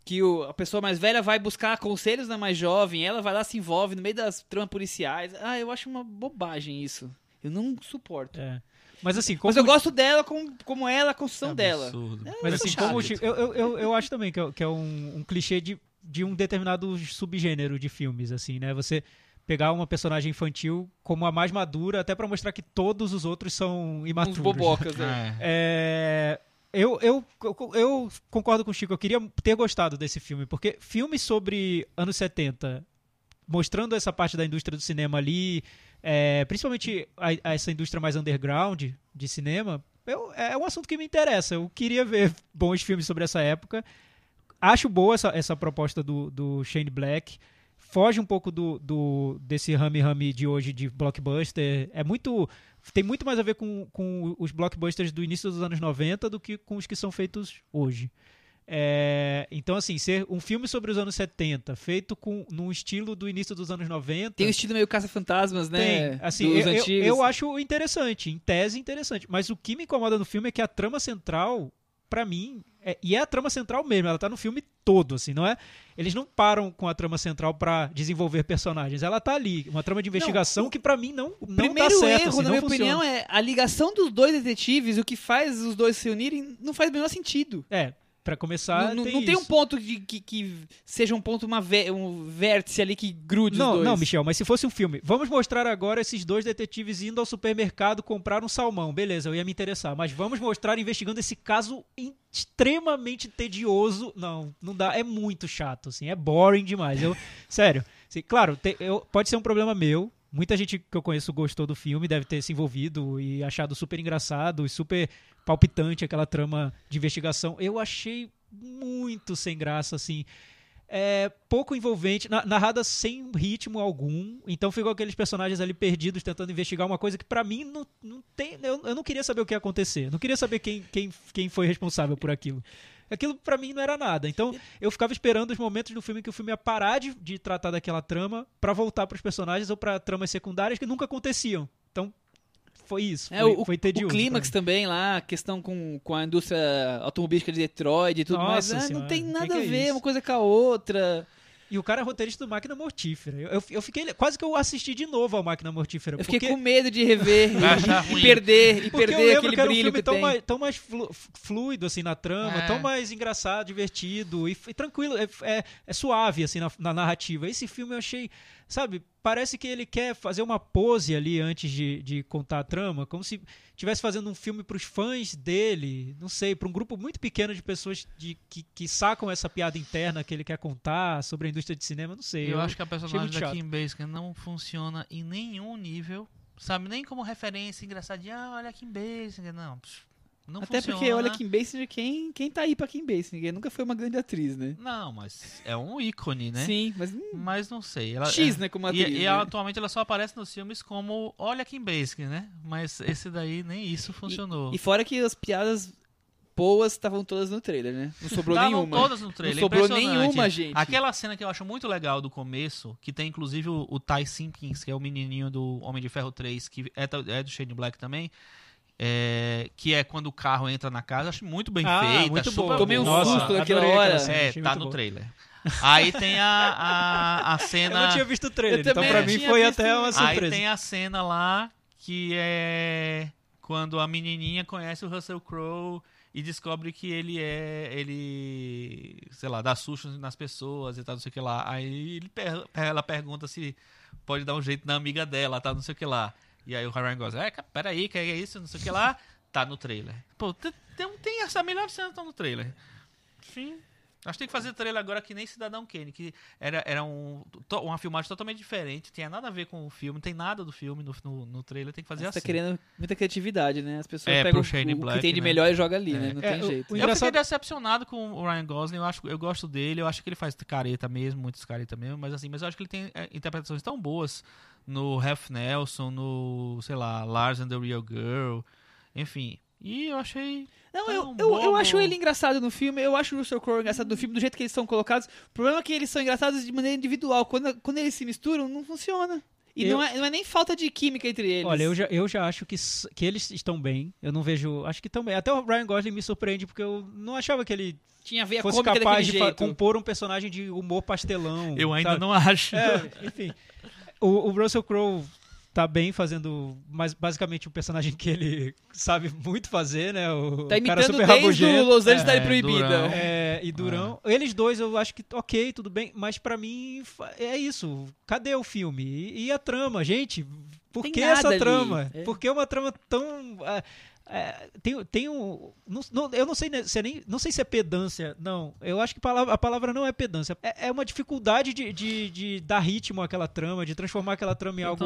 que o- a pessoa mais velha vai buscar conselhos da mais jovem, ela vai lá se envolve no meio das tramas policiais. Ah, eu acho uma bobagem isso. Eu não suporto.
É. Mas assim, como
Mas eu gosto dela como, como ela, a construção dela.
Absurdo.
É,
Mas assim,
é
como eu, eu, eu, eu acho também que é, que é um, um clichê de, de um determinado subgênero de filmes, assim, né? Você pegar uma personagem infantil como a mais madura, até pra mostrar que todos os outros são
Uns
imaturos.
bobocas, né?
É.
É, eu, eu, eu concordo com o Chico, eu queria ter gostado desse filme, porque filmes sobre anos 70, mostrando essa parte da indústria do cinema ali, é, principalmente a- a essa indústria mais underground de cinema, eu- é um assunto que me interessa. Eu queria ver bons filmes sobre essa época. Acho boa essa, essa proposta do, do Shane Black. Foge um pouco do, do desse rame-rame de hoje de blockbuster. É muito. Tem muito mais a ver com, com os blockbusters do início dos anos 90 do que com os que são feitos hoje. É, então, assim, ser um filme sobre os anos 70, feito com num estilo do início dos anos 90.
Tem um estilo meio caça-fantasmas, né?
Tem, assim, eu, eu- eu acho interessante, em tese interessante. Mas o que me incomoda no filme é que a trama central, pra mim, é- e é a trama central mesmo, ela tá no filme todo, assim, não é? Eles não param com a trama central pra desenvolver personagens, ela tá ali, uma trama de investigação que pra mim não, não
Primeiro
certo,
erro,
assim,
na
não
minha
funciona.
opinião, é a ligação dos dois detetives, o que faz os dois se unirem, não faz o menor sentido.
É, pra começar,
não
tem
não tem um ponto de, que, que seja um ponto, uma um vértice ali que grude os
Não,
dois.
não, Michel, mas se fosse um filme, vamos mostrar agora esses dois detetives indo ao supermercado comprar um salmão. Beleza, eu ia me interessar. Mas vamos mostrar investigando esse caso extremamente tedioso. Não, não dá. É muito chato, assim. É boring demais. Eu, *laughs* sério. assim, claro, te- eu- pode ser um problema meu. Muita gente que eu conheço gostou do filme, deve ter se envolvido e achado super engraçado e super palpitante aquela trama de investigação. Eu achei muito sem graça, assim é, pouco envolvente, na- narrada sem ritmo algum. Então ficou aqueles personagens ali perdidos tentando investigar uma coisa que pra mim não, não tem. Eu, eu não queria saber o que ia acontecer. Não queria saber quem, quem, quem foi responsável por aquilo. Aquilo pra mim não era nada. Então eu ficava esperando os momentos do filme que o filme ia parar de, de tratar daquela trama pra voltar pros personagens ou pra tramas secundárias que nunca aconteciam. Então foi isso.
É,
foi,
o,
foi tedioso.
o clímax também lá, a questão com, com a indústria automobilística de Detroit e tudo mais.
Nossa
ah, não
senhora,
tem
que
nada
que
a
é
ver
isso?
uma coisa com a outra.
E o cara é roteirista do Máquina Mortífera. Eu, eu, eu fiquei. Quase que eu assisti de novo ao Máquina Mortífera.
Eu fiquei
porque...
com medo de rever *laughs* e, e perder, e
Porque eu
perder
lembro
aquele
que era um filme
que
tão
tem.
mais, tão mais flu- fluido assim na trama,
É.
tão mais engraçado, divertido e, e tranquilo, é, é- é suave assim na, na narrativa. Esse filme eu achei, sabe, parece que ele quer fazer uma pose ali antes de, de contar a trama, como se estivesse fazendo um filme para os fãs dele, não sei, para um grupo muito pequeno de pessoas de, que, que sacam essa piada interna que ele quer contar sobre a indústria de cinema, não sei.
Eu, acho que a personagem da. Kim Basinger não funciona em nenhum nível. Sabe, nem como referência engraçadinha. Ah, olha a Kim Basinger. Não, não
Até
funciona.
porque, olha, Kim Basinger, quem, quem tá aí pra Kim Basinger? Nunca foi uma grande atriz, né?
Não, mas é um ícone, né?
Sim, mas hum,
Mas não sei. Ela,
X,
é-
né, como
E,
atriz.
e
né?
ela, atualmente ela só aparece nos filmes como Olha Kim Basinger, né? Mas esse daí nem isso funcionou.
E fora que as piadas boas estavam todas no trailer, né? Não sobrou
Estavam
nenhuma.
todas no trailer.
Não sobrou nenhuma, gente.
Aquela cena que eu acho muito legal do começo, que tem inclusive o, o Ty Simpkins, que é o menininho do Homem de Ferro 3, que é, é do Shane Black também, é, que é quando o carro entra na casa, acho muito bem
Ah,
feita,
muito boa.
Tomei um
boa.
susto naquela hora.
É, tá no
boa.
trailer. Aí tem a, a, a *laughs*
Eu
cena...
não tinha visto o trailer,
Eu
então pra mim foi
visto.
até uma
Aí
surpresa.
tem a cena lá que é quando a menininha conhece o Russell Crowe e descobre que ele é ele, sei lá, dá susto nas pessoas e tal, não sei o que lá. Aí ele ela pergunta se pode dar um jeito na amiga dela, tá, não sei o que lá. E aí o Ryan Gosling, é, peraí, que é isso, não sei o que lá. Tá no trailer. Pô, tem, tem essa melhor cena tá no trailer. Enfim. Acho que tem que fazer trailer agora que nem Cidadão Kane, que era, era um, to- uma filmagem totalmente diferente, tinha nada a ver com o filme, não tem nada do filme no, no, no trailer, tem que fazer
Você
assim.
tá querendo muita criatividade, né? As pessoas
É,
pegam
pro Shane
o, o
Black,
que tem de
né?
melhor e joga ali,
É.
né? Não
É,
tem
o-
jeito.
o
Eu
engraçado-
fiquei decepcionado com o Ryan Gosling, eu, acho, eu gosto dele, eu acho que ele faz careta mesmo, muitos careta mesmo, mas assim, mas eu acho que ele tem é, interpretações tão boas no Ralph Nelson, no, sei lá, Lars and the Real Girl, enfim. E eu achei.
Não, eu, eu, eu acho ele engraçado no filme, eu acho o Russell Crowe engraçado no filme do jeito que eles são colocados. O problema é que eles são engraçados de maneira individual. Quando, quando eles se misturam, não funciona. E
Eu-
não, é, não é nem falta de química entre eles.
Olha, eu já, eu já acho que, que eles estão bem. Eu não vejo. Acho que estão bem. Até o Ryan Gosling me surpreende, porque eu não achava que ele
Tinha a
fosse capaz de
jeito.
compor um personagem de humor pastelão.
Eu ainda
sabe?
não acho.
É, enfim. O, o Russell Crowe tá bem fazendo mas basicamente o personagem que ele sabe muito fazer, né? O
Tá
cara
imitando
super
desde
rabugento.
o Los Angeles
É,
Área Proibida.
Durão.
É, e Durão, eles dois eu acho que ok, tudo bem, mas pra mim é isso. Cadê o filme? E, e a trama, gente? Por
Tem
que essa
ali.
trama?
É.
Por que uma trama tão é, é, tem, tem um. não- não- eu não sei se é nem, não sei se é pedância. Não, eu acho que palavra- a palavra não é pedância. É, é uma dificuldade de, de, de dar ritmo àquela trama, de transformar aquela trama em
Eu
algo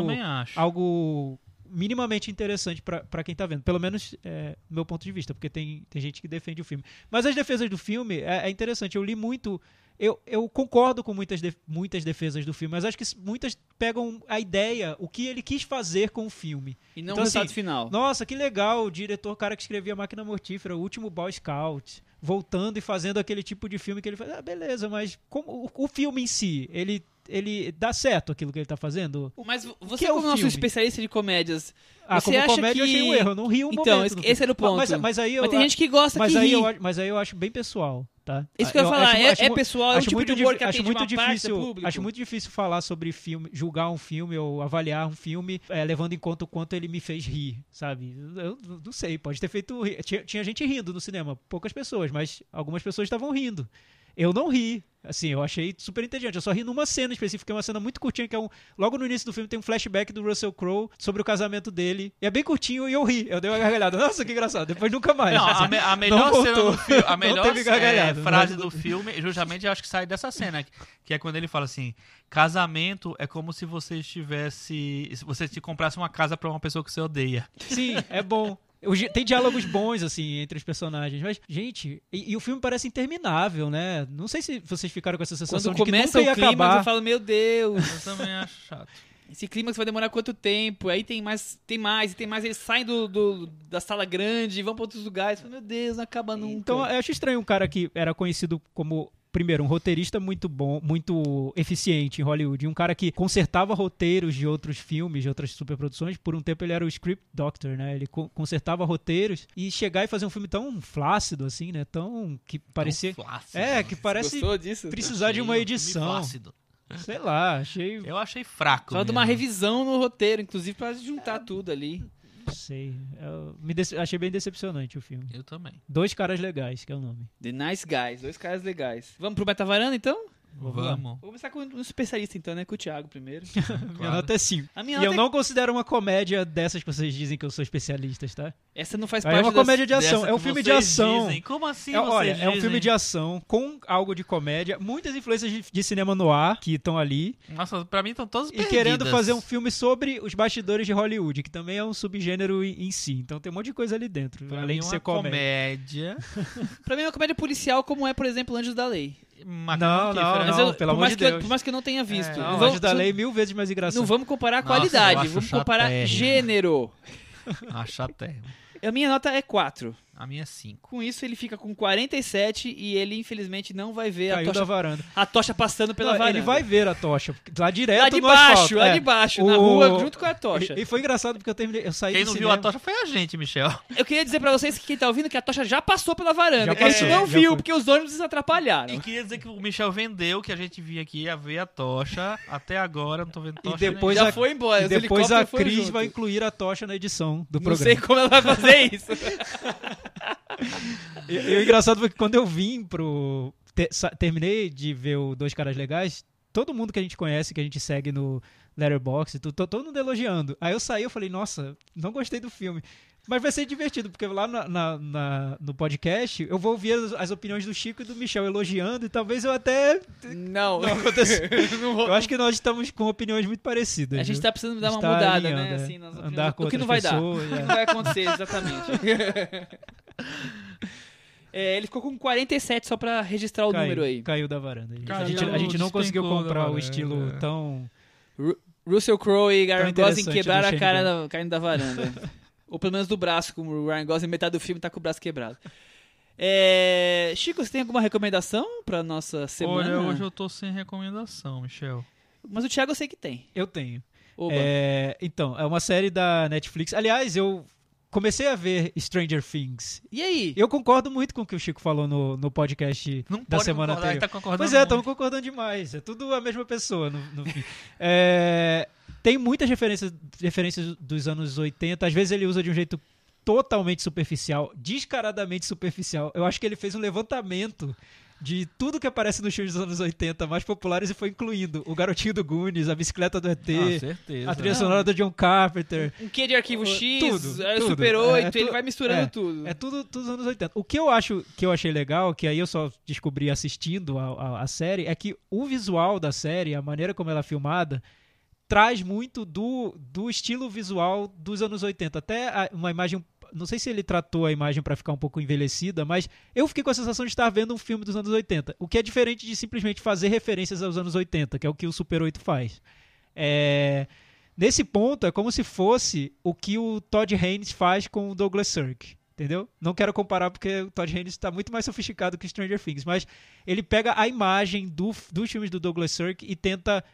algo minimamente interessante pra pra quem tá vendo. Pelo menos é, do meu ponto de vista, porque tem, tem gente que defende o filme. Mas as defesas do filme é, é interessante. Eu li muito. Eu, eu concordo com muitas, def- muitas defesas do filme, mas acho que muitas pegam a ideia, o que ele quis fazer com o filme.
E não
Então,
o resultado
assim,
final.
Nossa, que legal, o diretor, o cara que escrevia Máquina Mortífera, o último Boy Scout, voltando e fazendo aquele tipo de filme que ele faz. Ah, beleza, mas como, o, o filme em si, ele, ele dá certo aquilo que ele tá fazendo?
Mas você,
é
como nosso
filme?
especialista de comédias,
Ah,
Você
como
acha
comédia eu
que-
achei um erro, eu não ri um
Então,
momento.
esse-
no
esse
filme.
era o ponto.
Mas, mas aí eu,
mas tem gente que gosta
mas
que
aí
ri.
eu, mas aí eu acho bem pessoal, tá?
Isso que eu ia falar,
acho-
é,
acho
é pessoal, é um
acho
tipo
muito
de humor que
acho muito difícil, acho muito difícil falar sobre filme, julgar um filme ou avaliar um filme é, levando em conta o quanto ele me fez rir, sabe? Eu não sei, pode ter feito rir. tinha, tinha gente rindo no cinema, poucas pessoas, mas algumas pessoas estavam rindo. Eu não ri. Assim, eu achei super entediante. Eu só ri numa cena específica, que é uma cena muito curtinha, que é um. Logo no início do filme tem um flashback do Russell Crowe sobre o casamento dele. E é bem curtinho e eu ri. Eu dei uma gargalhada. Nossa, que engraçado. Depois nunca mais.
Não, a, me- a melhor
Não
cena do filme, a *laughs* melhor é, frase do filme, justamente eu acho que sai dessa cena, que é quando ele fala assim: casamento é como se você estivesse, se você te comprasse uma casa pra uma pessoa que você odeia.
Sim, é bom. Tem diálogos bons, assim, entre os personagens. Mas, gente, e, e o filme parece interminável, né? Não sei se vocês ficaram com essa sensação
Quando
de que
começa
nunca
o clima,
acabar.
eu falo, meu Deus,
Eu também acho chato. *laughs*
esse clima vai demorar quanto tempo? Aí tem mais, tem mais, e tem mais, eles saem do, do- da sala grande, vão pra outros lugares. Eu falo, Meu Deus, não acaba nunca.
Então, eu acho estranho um cara que era conhecido como. Primeiro, um roteirista muito bom, muito eficiente em Hollywood. Um cara que consertava roteiros de outros filmes, de outras superproduções. Por um tempo ele era o script doctor, né? Ele co- consertava roteiros. E chegar e fazer um filme tão flácido, assim, né? Tão. que parecia.
Tão flácido.
É, que parece
disso?
precisar de uma
um
edição.
flácido.
Sei lá, achei.
Eu achei fraco.
Só de uma revisão no roteiro, inclusive pra juntar tudo ali.
Não sei. Eu me dece- achei bem decepcionante o filme.
Eu também.
Dois caras legais, que é o nome.
The Nice Guys, dois caras legais. Vamos pro Metavaranda então?
Vamos.
Vamos.
Vou começar com um especialista então, né? Com o Thiago primeiro. *laughs*
Minha nota é 5.
A minha
E
nota
eu
é-
não considero uma comédia dessas que vocês dizem que eu sou especialistas, tá?
Essa não faz
É
parte
uma
das-
comédia de ação. É um filme de ação.
dizem. Como assim
É, olha,
vocês
é um filme de ação com algo de comédia, muitas influências de, de cinema no ar que estão ali
Nossa, pra mim estão todos
e querendo fazer um filme sobre os bastidores de Hollywood, que também é um subgênero em, em si. Então tem um monte de coisa ali dentro,
Pra
além
mim,
de
uma
ser
comédia.
comédia. *laughs*
Pra mim é uma comédia policial como é, por exemplo, Anjos da Lei.
Máquina
Não, não,
Mortífera.
Mas
não,
eu-
pelo amor de
que eu-
Deus.
por mais que eu não tenha visto.
É,
Não
Não,
vamos-
da Lei mil vezes mais engraçado.
Não vamos comparar a
Nossa,
qualidade, vamos comparar gênero.
Acho até.
A minha nota é 4.
A minha é 5.
Com isso, ele fica com 47 e ele, infelizmente, não vai ver a
Caiu da
tocha,
varanda.
a tocha passando pela
Não,
varanda.
ele vai ver a tocha, lá direto
lá de
no
baixo,
asfalto.
lá
é.
de baixo, na
O-
rua, junto com a tocha.
E, e foi engraçado porque eu terminei, eu saí
Quem não viu
cinema.
a tocha foi a gente, Michel.
Eu queria dizer pra vocês que quem tá ouvindo que a tocha já passou pela varanda.
Já
que a gente
passou,
não viu,
foi.
porque os ônibus atrapalharam.
E queria dizer que o Michel vendeu, que a gente vinha aqui a ver a tocha. Até agora não tô vendo
E
tocha
depois
já
a-
foi embora.
E depois a Cris
junto.
vai incluir a tocha na edição do
Não
programa.
sei como ela vai fazer isso. *laughs*
E, e o engraçado foi que quando eu vim pro. sa- terminei de ver o Dois Caras Legais, todo mundo que a gente conhece, que a gente segue no Letterboxd, tu- to- todo mundo elogiando. Aí eu saí eu falei, nossa, não gostei do filme. Mas vai ser divertido, porque lá na- na- na- no podcast eu vou ouvir as, as opiniões do Chico e do Michel elogiando, e talvez eu até.
Não.
Não *laughs*
vou-
Eu acho que nós estamos com opiniões muito parecidas.
A gente
viu?
tá precisando dar uma
Está
mudada,
alinhando,
né?
é.
Assim.
Andar com
o que não vai dar.
pessoas,
que
é.
não vai acontecer, exatamente. *laughs* É, ele ficou com 47 só pra registrar o
Caiu,
número aí.
Caiu da varanda. A gente-
Caiu,
a, gente, a gente não conseguiu comprar o estilo tão.
Russell Crowe e Ryan Gosling quebraram a cara da, caindo da varanda. *laughs* Ou pelo menos do braço, como o Ryan Gosling, metade do filme tá com o braço quebrado. É, Chico, você tem alguma recomendação pra nossa semana?
Olha, hoje eu tô sem recomendação, Michel.
Mas o Thiago eu sei que tem.
Eu tenho. É, então, é uma série da Netflix. Aliás, eu comecei a ver Stranger Things.
E aí?
Eu concordo muito com o que o Chico falou no, no podcast
Não
da semana
concordar,
anterior.
tá concordando
Pois é, estamos concordando demais. É tudo a mesma pessoa no, no fim. *laughs* É, tem muitas referências, referências dos anos 80. Às vezes ele usa de um jeito totalmente superficial, descaradamente superficial. Eu acho que ele fez um levantamento de tudo que aparece nos filmes dos anos 80 mais populares e foi incluindo o Garotinho do Goonies, a Bicicleta do ET,
Ah,
a trilha sonora do John Carpenter.
Um quê de arquivo X,
tudo,
é,
tudo.
Super 8,
É, tu-
ele vai misturando
é,
tudo.
É tudo, tudo dos anos 80. O que eu acho que eu achei legal, que aí eu só descobri assistindo a, a, a série, é que o visual da série, a maneira como ela é filmada, traz muito do, do estilo visual dos anos 80. Até a- uma imagem. Não sei se ele tratou a imagem para ficar um pouco envelhecida, mas eu fiquei com a sensação de estar vendo um filme dos anos 80. O que é diferente de simplesmente fazer referências aos anos 80, que é o que o Super 8 faz. É, Nesse ponto, é como se fosse o que o Todd Haynes faz com o Douglas Sirk. Entendeu? Não quero comparar porque o Todd Haynes está muito mais sofisticado que Stranger Things, mas ele pega a imagem do, dos filmes do Douglas Sirk e tenta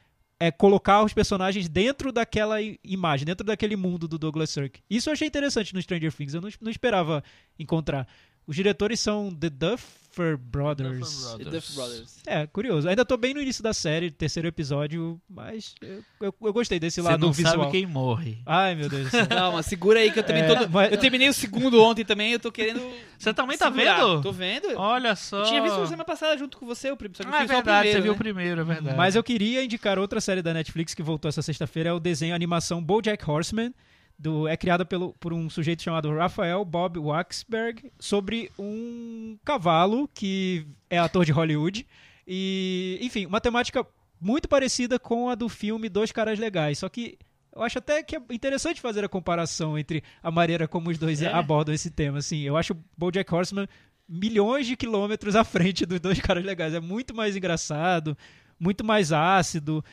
é, colocar os personagens dentro daquela imagem, dentro daquele mundo do Douglas Sirk. Isso eu achei interessante no Stranger Things, eu não, não esperava encontrar. Os diretores são The Duffer Brothers.
The Duff Brothers.
É, curioso. Ainda tô bem no início da série, terceiro episódio, mas eu, eu, eu gostei desse
Você
lado
não
visual.
sabe quem morre.
Ai, meu Deus do céu. *laughs*
Calma, segura aí que eu também
É,
tô.
mas-
Eu terminei o segundo ontem também, eu tô querendo.
Você também tá
segurar.
vendo?
Tô vendo.
Olha só.
Eu tinha visto semana passada junto com você, o primeiro.
Ah, é
fiz só o
verdade, você
primeiro,
viu
né?
o primeiro, é verdade.
Mas eu queria indicar outra série da Netflix que voltou essa sexta-feira, é o desenho a animação BoJack Horseman, do, é criada pelo, por um sujeito chamado Rafael Bob Waxberg, sobre um cavalo que é ator de Hollywood. E, enfim, uma temática muito parecida com a do filme Dois Caras Legais, só que eu acho até que é interessante fazer a comparação entre a maneira como os dois
É?
abordam esse tema. Assim, eu acho BoJack Horseman milhões de quilômetros à frente dos Dois Caras Legais. É muito mais engraçado, muito mais ácido.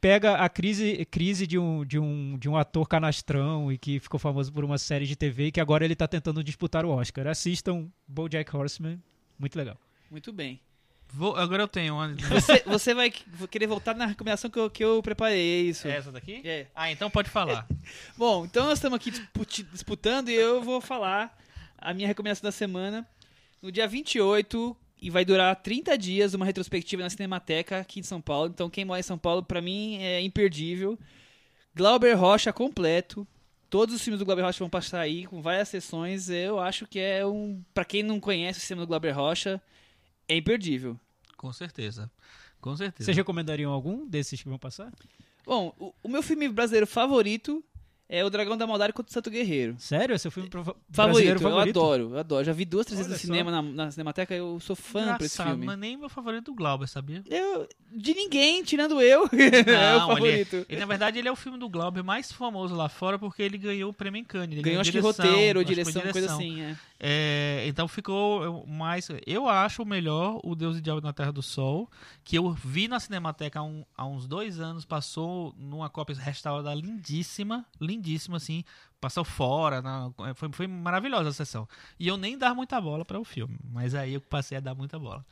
Pega a crise, crise de, um, de, um, de um ator canastrão e que ficou famoso por uma série de TV e que agora ele está tentando disputar o Oscar. Assistam BoJack Horseman, muito legal.
Muito bem.
Vou- agora eu tenho uma.
Você, você vai querer voltar na recomendação que eu, que eu preparei, é isso.
É essa daqui?
É.
Ah, então pode falar. *laughs*
Bom, então nós estamos aqui disputando e eu vou falar a minha recomendação da semana. No dia 28, e vai durar 30 dias, uma retrospectiva na Cinemateca aqui em São Paulo. Então quem mora em São Paulo, pra mim, é imperdível. Glauber Rocha completo. Todos os filmes do Glauber Rocha vão passar aí, com várias sessões. Eu acho que é um... Pra quem não conhece o cinema do Glauber Rocha, é imperdível.
Com certeza. Com certeza.
Vocês recomendariam algum desses que vão passar?
Bom, o, o meu filme brasileiro favorito é O Dragão da Maldade contra o Santo Guerreiro.
Sério? Esse é o filme
Favorito,
brasileiro favorito?
eu adoro, eu adoro. Já vi duas, três vezes no cinema, na, na Cinemateca, eu sou fã por esse filme.
Não é nem meu favorito do Glauber, sabia?
Eu, de ninguém, tirando eu, *laughs* é o
Não, ele,
favorito.
ele, na verdade, ele é o filme do Glauber mais famoso lá fora porque ele ganhou o prêmio em Cannes. Ele
Ganhou acho que
direção,
roteiro,
acho que foi
direção, coisa
direção.
assim, é.
É, então ficou mais. Eu acho melhor o Deus e o Diabo na Terra do Sol, que eu vi na Cinemateca há, um- há uns dois anos, passou numa cópia restaurada lindíssima, lindíssima, assim, passou fora, na- foi, foi maravilhosa a sessão. E eu nem dar muita bola para o filme, mas aí eu passei a dar muita bola.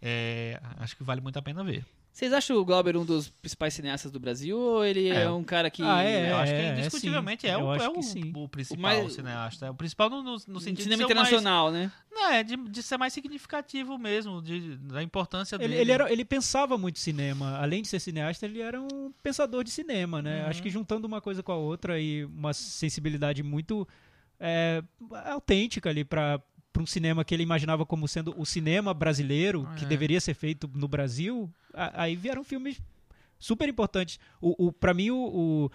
É, acho que vale muito a pena ver.
Vocês acham o Glauber um dos principais cineastas do Brasil ou ele é,
É.
um cara que...
Ah, é,
eu acho que
é,
indiscutivelmente é,
Eu
o, é o,
sim.
o principal
O mais-
cineasta. É o principal no, no, no sentido
cinema
de ser o mais-
internacional, né?
Não, é de, de ser mais significativo mesmo, de, da importância
Ele,
dele.
ele, era, ele pensava muito cinema. Além de ser cineasta, ele era um pensador de cinema, né?
Uhum.
Acho que juntando uma coisa com a outra e uma sensibilidade muito é, autêntica ali para um cinema que ele imaginava como sendo o cinema brasileiro, que
É.
deveria ser feito no Brasil, a- aí vieram filmes super importantes. O, o, para mim, o,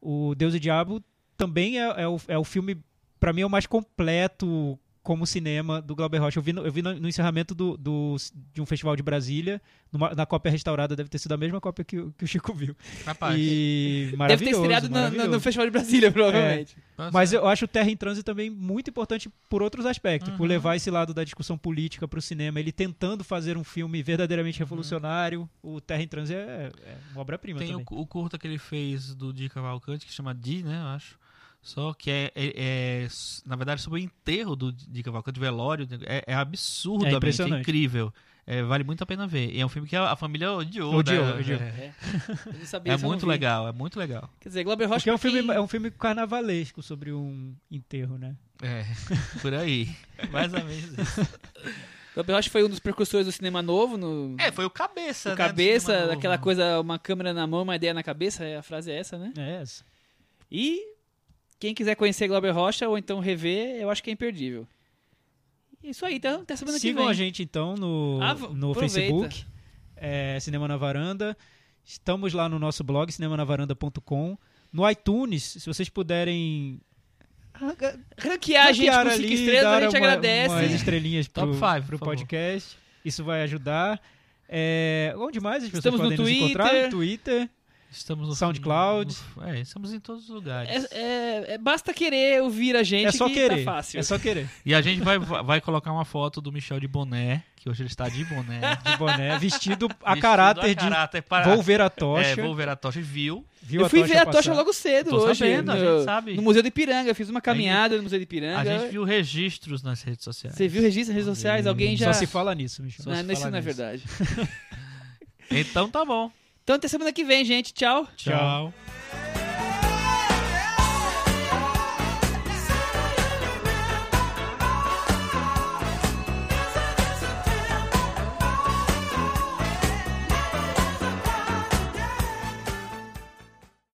o, o Deus e o Diabo também é, é, o, é o filme, para mim, é o mais completo como cinema do Glauber Rocha. Eu vi no, eu vi no, no encerramento do, do- de um festival de Brasília, numa- na cópia restaurada, deve ter sido a mesma cópia que, o- que o Chico viu.
Capaz.
E
Deve ter estreado na- na-
maravilhoso.
no Festival de Brasília, provavelmente.
Mas eu acho o Terra em Trânsito também muito importante por outros aspectos, por
Uhum.
levar esse lado da discussão política para o cinema, ele tentando fazer um filme verdadeiramente revolucionário. O Terra em Trânsito é, é uma obra-prima
Tem o,
também.
o curta que ele fez do Di Cavalcante, que chama Di, né, eu acho. Só que é, é- é, na verdade, sobre o enterro do Di Cavalcante, velório. É, é absurdamente
É impressionante.
incrível. É, vale muito a pena ver. E é um filme que a, a família odiou.
Odiou,
né?
odiou.
É,
Eu não sabia,
é
não
muito legal, é muito legal.
Quer dizer, Glauber Rocha...
Porque é um, filme, é um filme carnavalesco sobre um enterro, né?
É, *laughs* por aí. Mais ou menos isso.
Glauber Rocha foi um dos precursores do cinema novo, no,
É, foi o cabeça,
o
né,
cabeça,
cinema novo.
aquela coisa, uma câmera na mão, uma ideia na cabeça, a frase é essa, né?
É essa.
E quem quiser conhecer Glauber Rocha ou então rever, eu acho que é imperdível. Isso aí, então, até semana que
Sigam
vem.
a gente então no,
Ah,
no
aproveita.
Facebook, é, Cinema na Varanda. Estamos lá no nosso blog, cinemanavaranda.com. No iTunes, se vocês puderem
Ranquear a gente
ranquear
com
ali,
cinco estrelas, a
dar
gente
uma-
agradece.
umas estrelinhas pro,
Top five,
pro
por
podcast. Isso vai ajudar. É, onde mais as pessoas
Estamos no
podem nos encontrar?
Twitter.
No Twitter.
Estamos no
SoundCloud.
no- é, estamos em todos os lugares.
É, é- é- basta querer ouvir a gente
É só
que
querer.
tá fácil.
É só querer.
E a gente vai, vai colocar uma foto do Michel de boné, que hoje ele está de boné. *laughs*
De boné, vestido a
Vestido
caráter
a
de
caráter para...
vou ver a tocha.
É, vou ver a tocha. Viu?
Viu
eu fui ver a tocha
passar.
logo cedo
Tô
hoje.
sabendo, a
no,
gente sabe.
no Museu do Ipiranga. Eu fiz uma caminhada no Museu do Ipiranga.
A gente viu registros nas redes sociais.
Você viu o registro nas redes sociais? Alguém já.
Só se fala nisso, Michel.
Não,
se
isso não é
nisso.
verdade. *laughs*
Então tá bom.
Então até semana que vem, gente. Tchau.
Tchau.